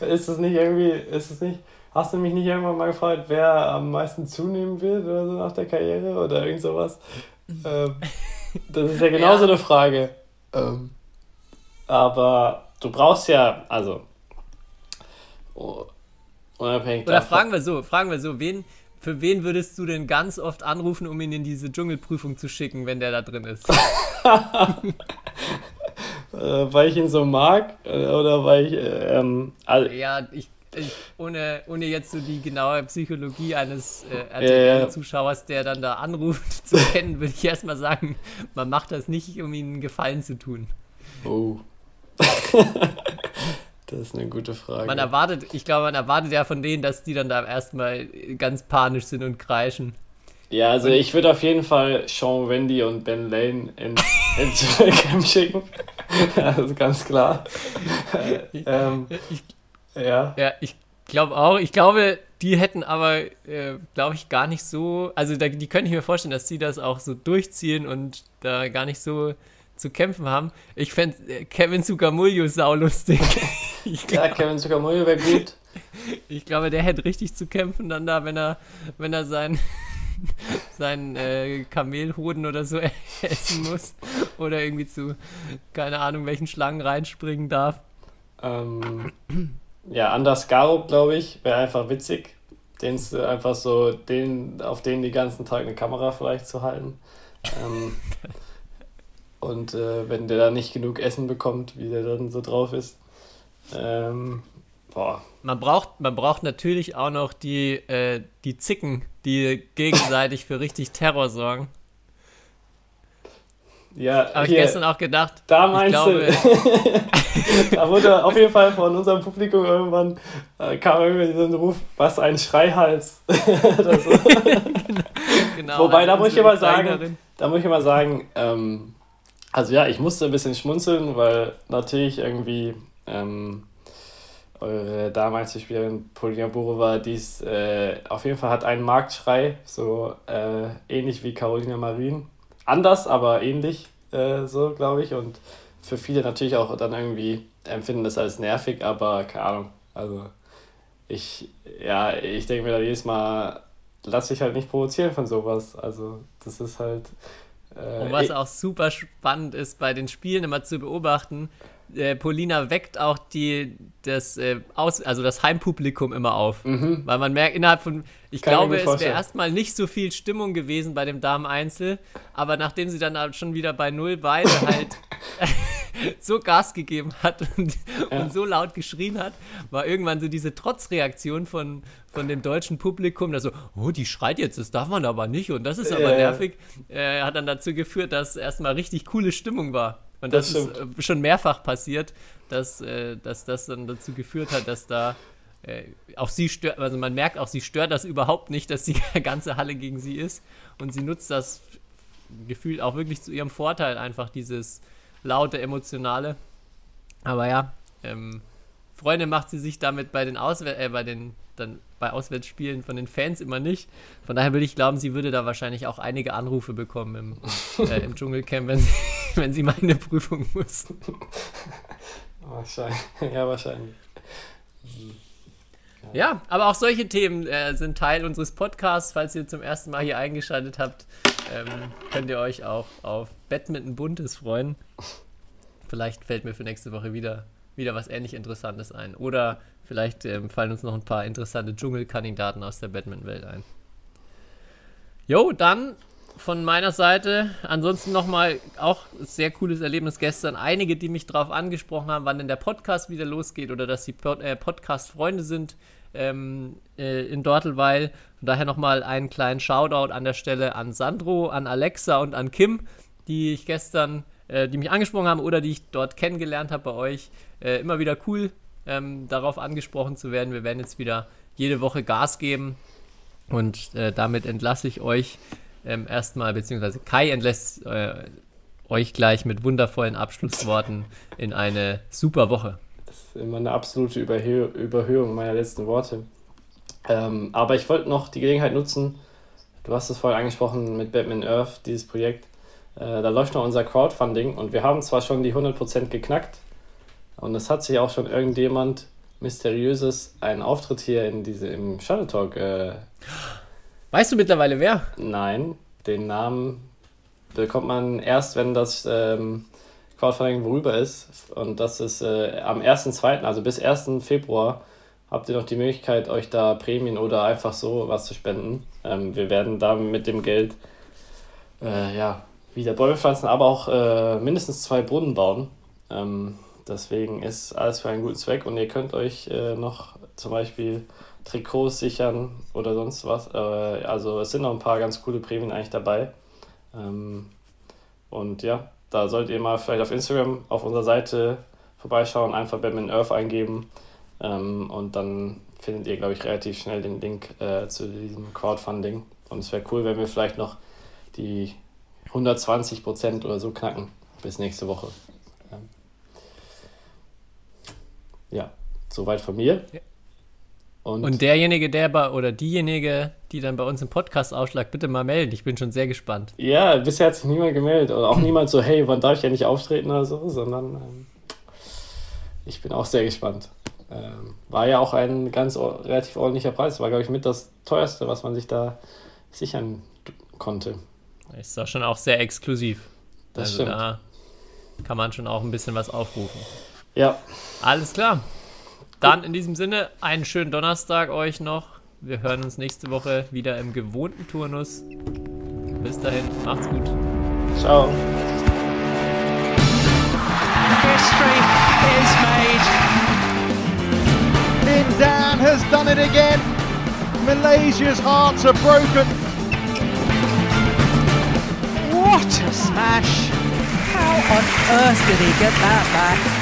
ist es nicht irgendwie, ist es nicht, hast du mich nicht irgendwann mal gefragt, wer am meisten zunehmen wird oder so nach der Karriere oder irgend sowas? ähm, das ist ja <laughs> genauso Ja. eine Frage. Ähm, aber du brauchst ja, also, oh, unabhängig Oder davon. fragen wir so, fragen wir so, wen, für wen würdest du denn ganz oft anrufen, um ihn in diese Dschungelprüfung zu schicken, wenn der da drin ist? <laughs> Äh, weil ich ihn so mag äh, oder weil ich, äh, ähm, also, Ja, ich, ich ohne, ohne jetzt so die genaue Psychologie eines äh, ja. RTL-Zuschauers, der dann da anruft, <laughs> zu kennen, würde ich erstmal sagen, man macht das nicht, um ihnen einen Gefallen zu tun. oh. <laughs> das ist eine gute Frage. Man erwartet, ich glaube, man erwartet ja von denen, dass die dann da erstmal ganz panisch sind und kreischen. Ja, also ich würde auf jeden Fall Sean Wendy und Ben Lane ins, <laughs> Camp schicken. das ist ganz klar. Äh, ähm, Ich, ja. ja, ich glaube auch. Ich glaube, die hätten aber, äh, glaube ich, gar nicht so. Also, da, die könnte ich mir vorstellen, dass die das auch so durchziehen und da gar nicht so zu kämpfen haben. Ich fände äh, Kevin Sukamuljo saulustig. <laughs> ich, ja, glaub, Kevin Zuckermoyo wäre gut. <laughs> ich glaube, der hätte richtig zu kämpfen dann da, wenn er, wenn er sein. <laughs> sein äh, Kamelhoden oder so <laughs> essen muss oder irgendwie zu keine Ahnung welchen Schlangen reinspringen darf. Ähm, ja, Anders Garup, glaube ich, wäre einfach witzig. Den einfach so, den, auf den die ganzen Tag eine Kamera vielleicht zu halten. Ähm, und äh, wenn der da nicht genug Essen bekommt, wie der dann so drauf ist. Ähm, boah. Man braucht, man braucht natürlich auch noch die, äh, die Zicken, die gegenseitig für richtig Terror sorgen. Ja, Habe ich gestern auch gedacht. da ich meinst glaube, du, <laughs> da wurde auf jeden Fall von unserem Publikum irgendwann, äh, kam irgendwie so ein Ruf, was ein Schreihals. <laughs> So. <laughs> genau, Wobei, also da muss ich aber sagen. Da muss ich mal sagen, ähm, also ja, ich musste ein bisschen schmunzeln, weil natürlich irgendwie ähm, eure damalige Spielerin Polina Burova, die ist, äh, auf jeden Fall hat einen Marktschrei, so äh, ähnlich wie Carolina Marin. Anders, aber ähnlich, äh, so glaube ich. Und für viele natürlich auch dann irgendwie empfinden das als nervig, aber keine Ahnung. Also ich, ja, ich denke mir da jedes Mal, lass dich halt nicht provozieren von sowas. Also das ist halt. Äh, Und was eh- auch super spannend ist, bei den Spielen immer zu beobachten, äh, Polina weckt auch die, das, äh, Aus, also das Heimpublikum immer auf. Weil man merkt, innerhalb von, ich Mhm. Kann glaube, es wäre erstmal nicht so viel Stimmung gewesen bei dem Damen-Einzel, aber nachdem sie dann halt schon wieder bei Null beide <laughs> halt <laughs> so Gas gegeben hat und, und so laut geschrien hat, war irgendwann so diese Trotzreaktion von, von dem deutschen Publikum, da so, oh, die schreit jetzt, das darf man aber nicht und das ist aber Ja, ja. nervig, äh, hat dann dazu geführt, dass erstmal richtig coole Stimmung war. Und das, Das ist äh, schon mehrfach passiert, dass, äh, dass das dann dazu geführt hat, dass da äh, auch sie stört, also man merkt auch, sie stört das überhaupt nicht, dass die <laughs> ganze Halle gegen sie ist. Und sie nutzt das gefühlt auch wirklich zu ihrem Vorteil, einfach dieses laute, emotionale. Aber ja, ähm, Freunde macht sie sich damit bei den Auswär äh, bei den dann bei Auswärtsspielen von den Fans immer nicht. Von daher würde ich glauben, sie würde da wahrscheinlich auch einige Anrufe bekommen im, äh, im Dschungelcamp, wenn sie, <laughs> wenn sie mal in eine Prüfung muss. <laughs> Wahrscheinlich. Ja, wahrscheinlich. Ja, aber auch solche Themen äh, sind Teil unseres Podcasts. Falls ihr zum ersten Mal hier eingeschaltet habt, ähm, könnt ihr euch auch auf Badminton Buntes freuen. Vielleicht fällt mir für nächste Woche wieder, wieder was ähnlich Interessantes ein. Oder vielleicht ähm, fallen uns noch ein paar interessante Dschungelkandidaten aus der Badminton-Welt ein. Jo, dann von meiner Seite. Ansonsten nochmal auch sehr cooles Erlebnis gestern. Einige, die mich darauf angesprochen haben, wann denn der Podcast wieder losgeht oder dass sie Pod äh, Podcast-Freunde sind ähm, äh, in Dortelweil. Von daher nochmal einen kleinen Shoutout an der Stelle an Sandro, an Alexa und an Kim, die ich gestern, äh, die mich angesprochen haben oder die ich dort kennengelernt habe bei euch. Äh, immer wieder cool, ähm, darauf angesprochen zu werden. Wir werden jetzt wieder jede Woche Gas geben. Und äh, damit entlasse ich euch ähm, erstmal, beziehungsweise Kai entlässt äh, euch gleich mit wundervollen Abschlussworten in eine super Woche. Das ist immer eine absolute Überhö Überhöhung meiner letzten Worte. Ähm, aber ich wollte noch die Gelegenheit nutzen, du hast es vorhin angesprochen mit Batman Earth, dieses Projekt. Äh, da läuft noch unser Crowdfunding und wir haben zwar schon die 100% geknackt und es hat sich auch schon irgendjemand mysteriöses einen Auftritt hier in diese, im Shuttle Talk. Äh, weißt du mittlerweile wer? Nein, den Namen bekommt man erst, wenn das ähm, Crowdfunding vorüber ist. Und das ist äh, am 1.2., also bis 1. Februar, habt ihr noch die Möglichkeit, euch da Prämien oder einfach so was zu spenden. Ähm, wir werden da mit dem Geld äh, ja, wieder Bäume pflanzen, aber auch äh, mindestens zwei Brunnen bauen. Ähm, deswegen ist alles für einen guten Zweck und ihr könnt euch äh, noch zum Beispiel Trikots sichern oder sonst was. Äh, also es sind noch ein paar ganz coole Prämien eigentlich dabei. Ähm, und ja, da solltet ihr mal vielleicht auf Instagram auf unserer Seite vorbeischauen, einfach Batman Earth eingeben ähm, und dann findet ihr, glaube ich, relativ schnell den Link äh, zu diesem Crowdfunding. Und es wäre cool, wenn wir vielleicht noch die 120 Prozent oder so knacken bis nächste Woche. Ähm, ja, soweit von mir. Ja. Und, und, derjenige, der bei, oder diejenige, die dann bei uns im Podcast aufschlagt, bitte mal melden. Ich bin schon sehr gespannt. Ja, bisher hat sich niemand gemeldet. Oder auch niemand so, hey, wann darf ich ja nicht auftreten oder so, sondern ähm, ich bin auch sehr gespannt. Ähm, war ja auch ein ganz relativ ordentlicher Preis. War, glaube ich, mit das teuerste, was man sich da sichern konnte. Ist doch schon auch sehr exklusiv. Das also stimmt. da kann man schon auch ein bisschen was aufrufen. Ja. Alles klar. Dann in diesem Sinne einen schönen Donnerstag euch noch. Wir hören uns nächste Woche wieder im gewohnten Turnus. Bis dahin, macht's gut. Ciao. History is made. Lindan has done it again. Malaysia's hearts are broken. What a smash! How on earth did he get that back?